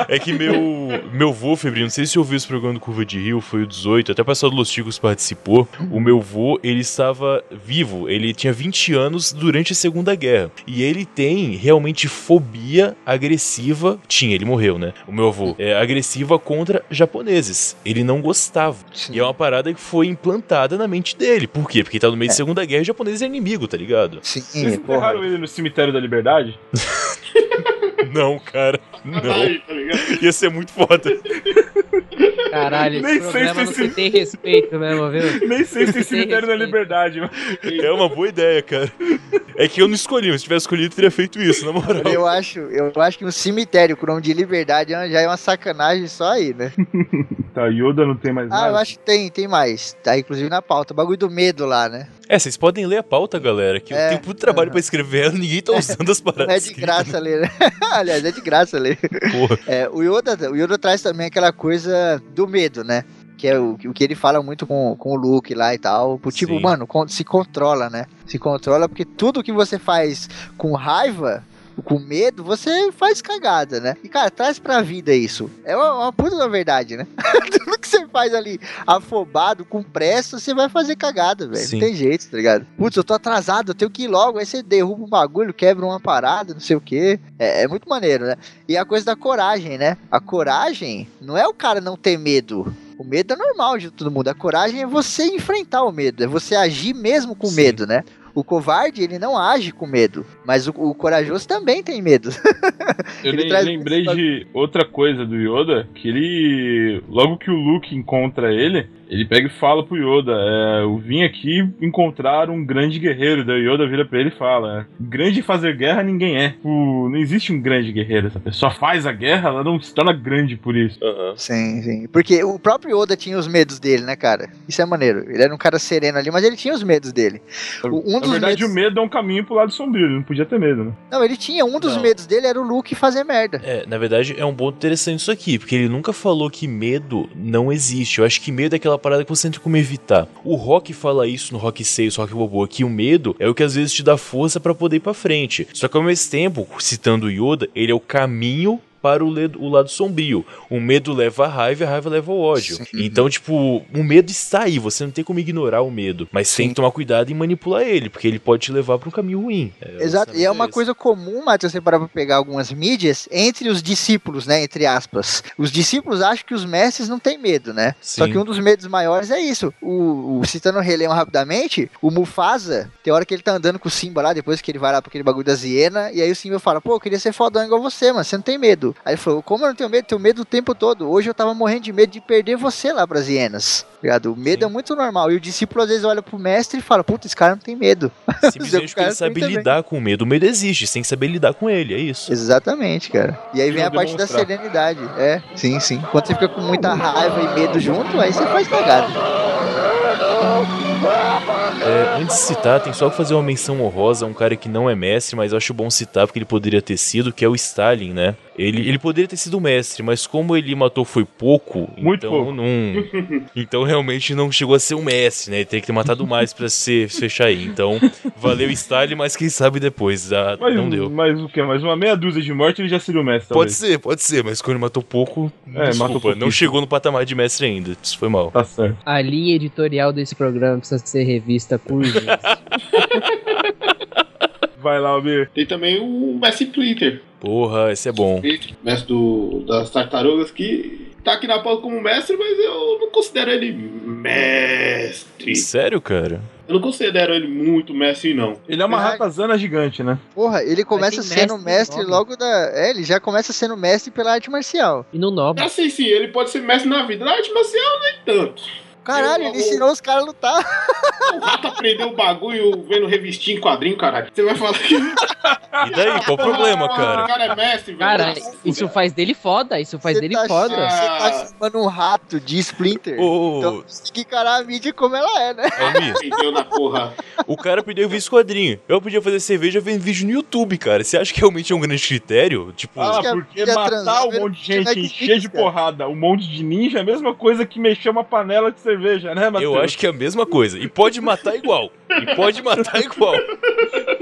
É que meu, meu vô, Febrinho, não sei se você ouviu esse programa do Curva de Rio, foi o 18, até o pessoal do Los Chicos participou. O meu vô, ele estava vivo, ele tinha 20 anos durante a Segunda Guerra. E ele tem realmente fobia agressiva. Tinha, ele morreu, né? O meu avô. É agressiva contra japoneses. Ele não gostava. Sim. E é uma parada que foi implantada na mente dele. Por quê? Porque tá no meio de Segunda Guerra e japonês é inimigo, tá ligado? Sim, Vocês porra. enterraram ele no cemitério da liberdade? <laughs> Não, cara. Não. Aí, tá ligado? Ia ser muito foda. Caralho, esse Nem sei programa se esse- se tem respeito mesmo, viu? <laughs> Nem sei se tem cemitério da respeito. liberdade. mano. É uma boa ideia, cara. É que eu não escolhi, mas se tivesse escolhido, eu teria feito isso, na moral. Eu acho, eu acho que um cemitério com o nome de liberdade já é uma sacanagem só aí, né? <laughs> Tá, Yoda não tem mais Ah, nada. eu acho que tem, tem mais. Tá inclusive na pauta. O bagulho do medo lá, né? É, vocês podem ler a pauta, galera, que É. eu tenho muito trabalho pra escrever ela, <laughs> ninguém tá usando as Não paradas. é de graça ler, né? <laughs> Aliás, é de graça ler. Porra. É, o, Yoda, o Yoda traz também aquela coisa do medo, né? Que é o, o que ele fala muito com, com o Luke lá e tal. Tipo, Sim. mano, se controla, né? Se controla porque tudo que você faz com raiva, com medo, você faz cagada, né? E, cara, traz pra vida isso. É uma, uma puta da verdade, né? <laughs> tudo que você faz ali afobado, com pressa, você vai fazer cagada, velho. Não tem jeito, tá ligado? Putz, eu tô atrasado, eu tenho que ir logo. Aí você derruba um bagulho, quebra uma parada, não sei o quê. É, é muito maneiro, né? E a coisa da coragem, né? A coragem não é o cara não ter medo. O medo é normal de todo mundo. A coragem é você enfrentar o medo, é você agir mesmo com Sim. medo, né? O covarde, ele não age com medo, mas o, o corajoso também tem medo. <laughs> Eu Ele traz lembrei de outra coisa do Yoda, que ele. Logo que o Luke encontra ele, ele pega e fala pro Yoda: é, Eu vim aqui encontrar um grande guerreiro. Daí o Yoda vira pra ele e fala: Grande em fazer guerra ninguém é. Tipo, não existe um grande guerreiro. Essa pessoa faz a guerra, ela não se torna grande por isso. Aham. Sim, sim. Porque o próprio Yoda tinha os medos dele, né, cara? Isso é maneiro. Ele era um cara sereno ali, mas ele tinha os medos dele. O- Um Na dos verdade, medos... o medo é um caminho pro lado sombrio, ele não podia ter medo, né? Não, ele tinha. Um dos Não. medos dele era o Luke fazer merda. É, na verdade é um ponto interessante isso aqui, porque ele nunca falou que medo não existe. Eu acho que medo é aquela parada que você tem como evitar. O Rock fala isso no Rock 6, Rock Bobo, que o medo é o que às vezes te dá força pra poder ir pra frente. Só que ao mesmo tempo, citando Yoda, ele é o caminho para o, ledo- o lado sombrio. O medo leva a raiva e a raiva leva ao ódio. Sim. Então, tipo, o medo está aí, você não tem como ignorar o medo. Mas tem Sim. que tomar cuidado em manipular ele, porque ele pode te levar para um caminho ruim. É, Exato, e é uma isso. coisa comum, Matheus, você parar pra pegar algumas mídias entre os discípulos, né? Entre aspas. Os discípulos acham que os mestres não têm medo, né? Só Sim. que um dos medos maiores é isso. O, o citando o Rei Leão rapidamente, o Mufasa, tem hora que ele tá andando com o Simba lá, depois que ele vai lá pra aquele bagulho da hiena, e aí o Simba fala, pô, eu queria ser fodão igual você, mano, você não tem medo. Aí ele falou, como eu não tenho medo? Tenho medo o tempo todo. Hoje eu tava morrendo de medo de perder você lá pras hienas. Ligado? O medo Sim. é muito normal. E o discípulo às vezes olha pro mestre e fala, puta, esse cara não tem medo. <laughs> Simplesmente porque ele sabe tem também. lidar com o medo. O medo existe, você tem que saber lidar com ele, é isso. Exatamente, cara. E aí vem a parte da serenidade. É, sim, sim. Quando você fica com muita raiva e medo junto, aí você faz cagada. É, antes de citar, tem só que fazer uma menção honrosa a um cara que não é mestre, mas eu acho bom citar porque ele poderia ter sido, que é o Stalin, né? Ele, ele poderia ter sido mestre, mas como ele matou foi pouco, Muito então pouco. não. <laughs> Então realmente não chegou a ser um mestre, né? Ele teria que ter matado mais pra se <laughs> fechar aí. Então, valeu style, mas quem sabe depois. Ah, Mas, não deu. mas o que? Mais uma meia dúzia de morte ele já seria o mestre. Pode talvez. ser, pode ser, mas quando ele matou pouco, É, desculpa, matou não chegou no patamar de mestre ainda. Isso foi mal. Tá certo. A linha editorial desse programa precisa ser revista por. <laughs> Vai lá, Almir. Tem também o Messi Splinter. Porra, esse é bom. Mestre do, das tartarugas que tá aqui na pauta como mestre, mas eu não considero ele mestre. Sério, cara? Eu não considero ele muito mestre, não. Ele é uma Verdade. ratazana gigante, né? Porra, ele começa sendo mestre mestre logo da. É, ele já começa sendo mestre pela arte marcial. E no nobre. Assim, sim, ele pode ser mestre na vida. Na arte marcial, nem tanto. Caralho, ele ensinou os caras a lutar. O rato aprendeu o bagulho vendo revistinha em quadrinho, caralho. Você vai falar que. E daí, qual o problema, O cara? cara é mestre, velho. Cara, isso faz dele foda, isso faz Você dele tá- foda. Você tá chamando um rato de Splinter. Ô, Então você tem que encarar a mídia como ela é, né? Aprendeu na porra. o cara perdeu visto quadrinho. Eu podia fazer cerveja vendo vídeo no YouTube, cara. Você acha que realmente é um grande critério? Tipo, Ah, que porque matar um monte de gente, encher de porrada, um monte de ninja é a mesma coisa que mexer uma panela de cerveja, né, Matheus? eu acho que é a mesma coisa. E pode matar igual. E pode matar igual. <laughs>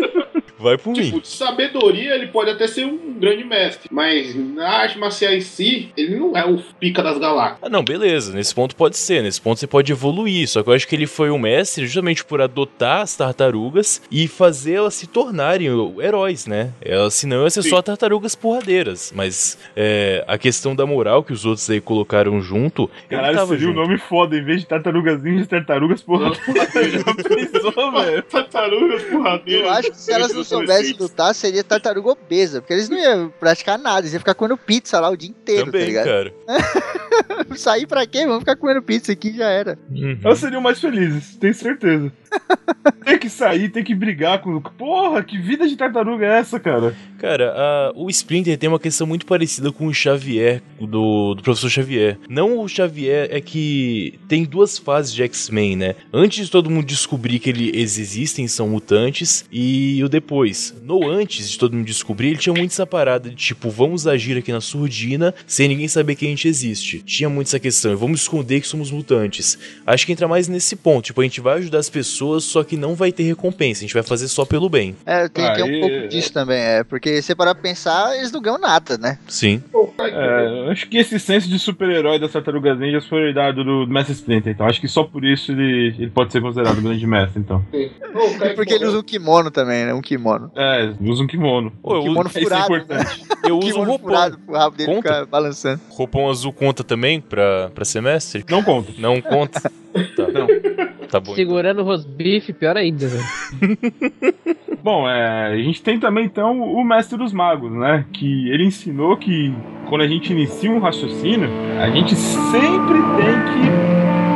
Vai por mim. Tipo, de sabedoria, ele pode até ser um grande mestre. Mas na arte marcial em si, ele não é o pica das galáxias. Ah, não, beleza. Nesse ponto pode ser. Nesse ponto você pode evoluir. Só que eu acho que ele foi um mestre justamente por adotar as tartarugas e fazer elas se tornarem heróis, né? Elas, senão iam ser Sim. só tartarugas porradeiras. Mas é, a questão da moral que os outros aí colocaram junto. Caralho, tava seria um junto. nome foda, em vez de tartarugas ninjas, tartarugas, porra. Já <laughs> pensou, velho? Tartarugas porradeiras. Eu acho que se elas não soubessem lutar, seria tartaruga obesa. Porque eles não iam praticar nada, eles iam ficar comendo pizza lá o dia inteiro, tá Também, ligado? cara. <laughs> Sair pra quê? Vamos ficar comendo pizza aqui já era. Uhum. Elas seriam mais felizes, tenho certeza. <laughs> tem que sair, tem que brigar com. Porra, que vida de tartaruga é essa, cara? Cara, a- o Splinter tem uma questão muito parecida com o Xavier, do, do professor Xavier. Não o Xavier é que tem duas fases de X-Men, né? Antes de todo mundo descobrir que eles existem, são mutantes, e o depois. No antes de todo mundo descobrir, ele tinha muito essa parada de tipo, vamos agir aqui na surdina sem ninguém saber que a gente existe. Tinha muito essa questão, vamos esconder que somos mutantes. Acho que entra mais nesse ponto, tipo, a gente vai ajudar as pessoas, só que não vai ter recompensa, a gente vai fazer só pelo bem. É, tem, tem um pouco disso também, é. Porque se parar pra pensar, eles não ganham nada, né? Sim. É, eu acho que esse senso de super-herói das tartarugas ninjas foi herdado do Mestre Splinter, então acho que só por isso ele, ele pode ser considerado grande mestre, então. É porque ele usa um kimono também, né? Um kimono. É, usa um kimono. Pô, eu, kimono Isso é furado. importante. eu uso um roupão. furado pro rabo dele Conta? ficar balançando. Roupão azul conta também pra, pra semestre? Não conta. Não conta? Tá. Não. Tá bom. então. Segurando o rosbife, pior ainda, velho. <laughs> Bom, é, a gente tem também então o Mestre dos Magos, né? Que ele ensinou que quando a gente inicia um raciocínio, a gente sempre tem que.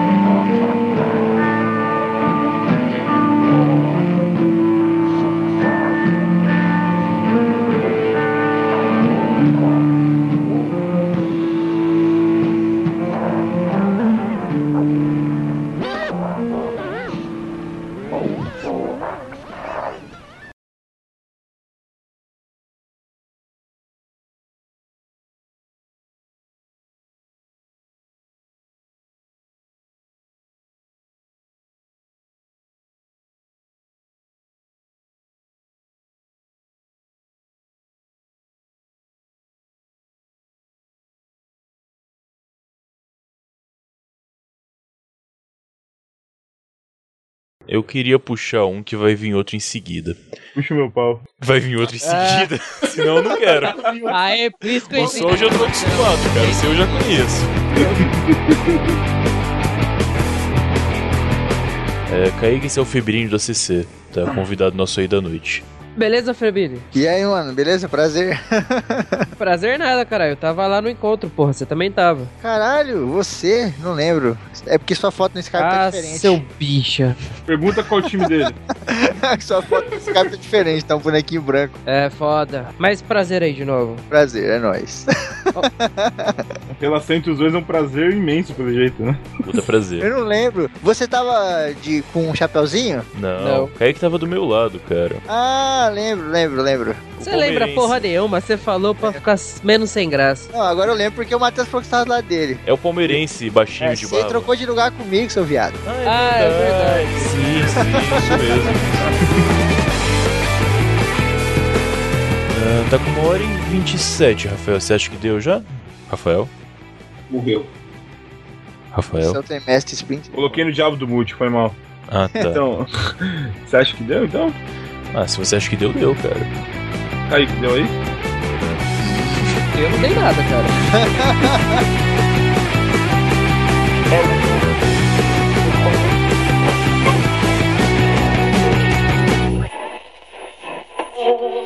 Eu queria puxar um que vai vir outro em seguida. Puxa o meu pau. Vai vir outro em seguida? <laughs> Senão eu não quero. Ah, é por isso que eu O eu já tô acostumado, cara. O seu eu já conheço. <laughs> É, Kaique, esse é o Febrinho do ACC. Tá convidado nosso aí da noite. Beleza, Frebini? E aí, mano, beleza? Prazer. <laughs> Prazer nada, cara. Eu tava lá no encontro, porra. Você também tava. Caralho, você? Não lembro. É porque sua foto no Skype tá Ah, diferente. seu bicha. Pergunta qual o time dele. <laughs> <laughs> sua foto no Skype tá diferente, tá um bonequinho branco. É foda. Mas prazer aí de novo. Prazer, é nóis. A relação entre os dois é um prazer imenso, pelo jeito, né? Puta prazer. Eu não lembro. Você tava de, com um chapeuzinho? Não, Não. o Kaique tava do meu lado, cara. Ah, lembro, lembro, lembro. Você lembra porra nenhuma, você falou pra ficar menos sem graça. Não, agora eu lembro porque o Matheus falou que você tava do lado dele. É o palmeirense baixinho É, de você barba. trocou de lugar comigo, seu viado. Ah, é verdade. Sim, sim, isso mesmo. Ah, tá com uma hora e 27, Rafael. Você acha que deu já? Rafael? Morreu. Rafael? Seu trimestre sprint. Coloquei no diabo do multi, foi mal. Ah, tá. <laughs> Então, <laughs> você acha que deu, então? Ah, se você acha que deu, deu, cara. Kaique deu aí? Eu não dei nada, cara. Oh. <laughs>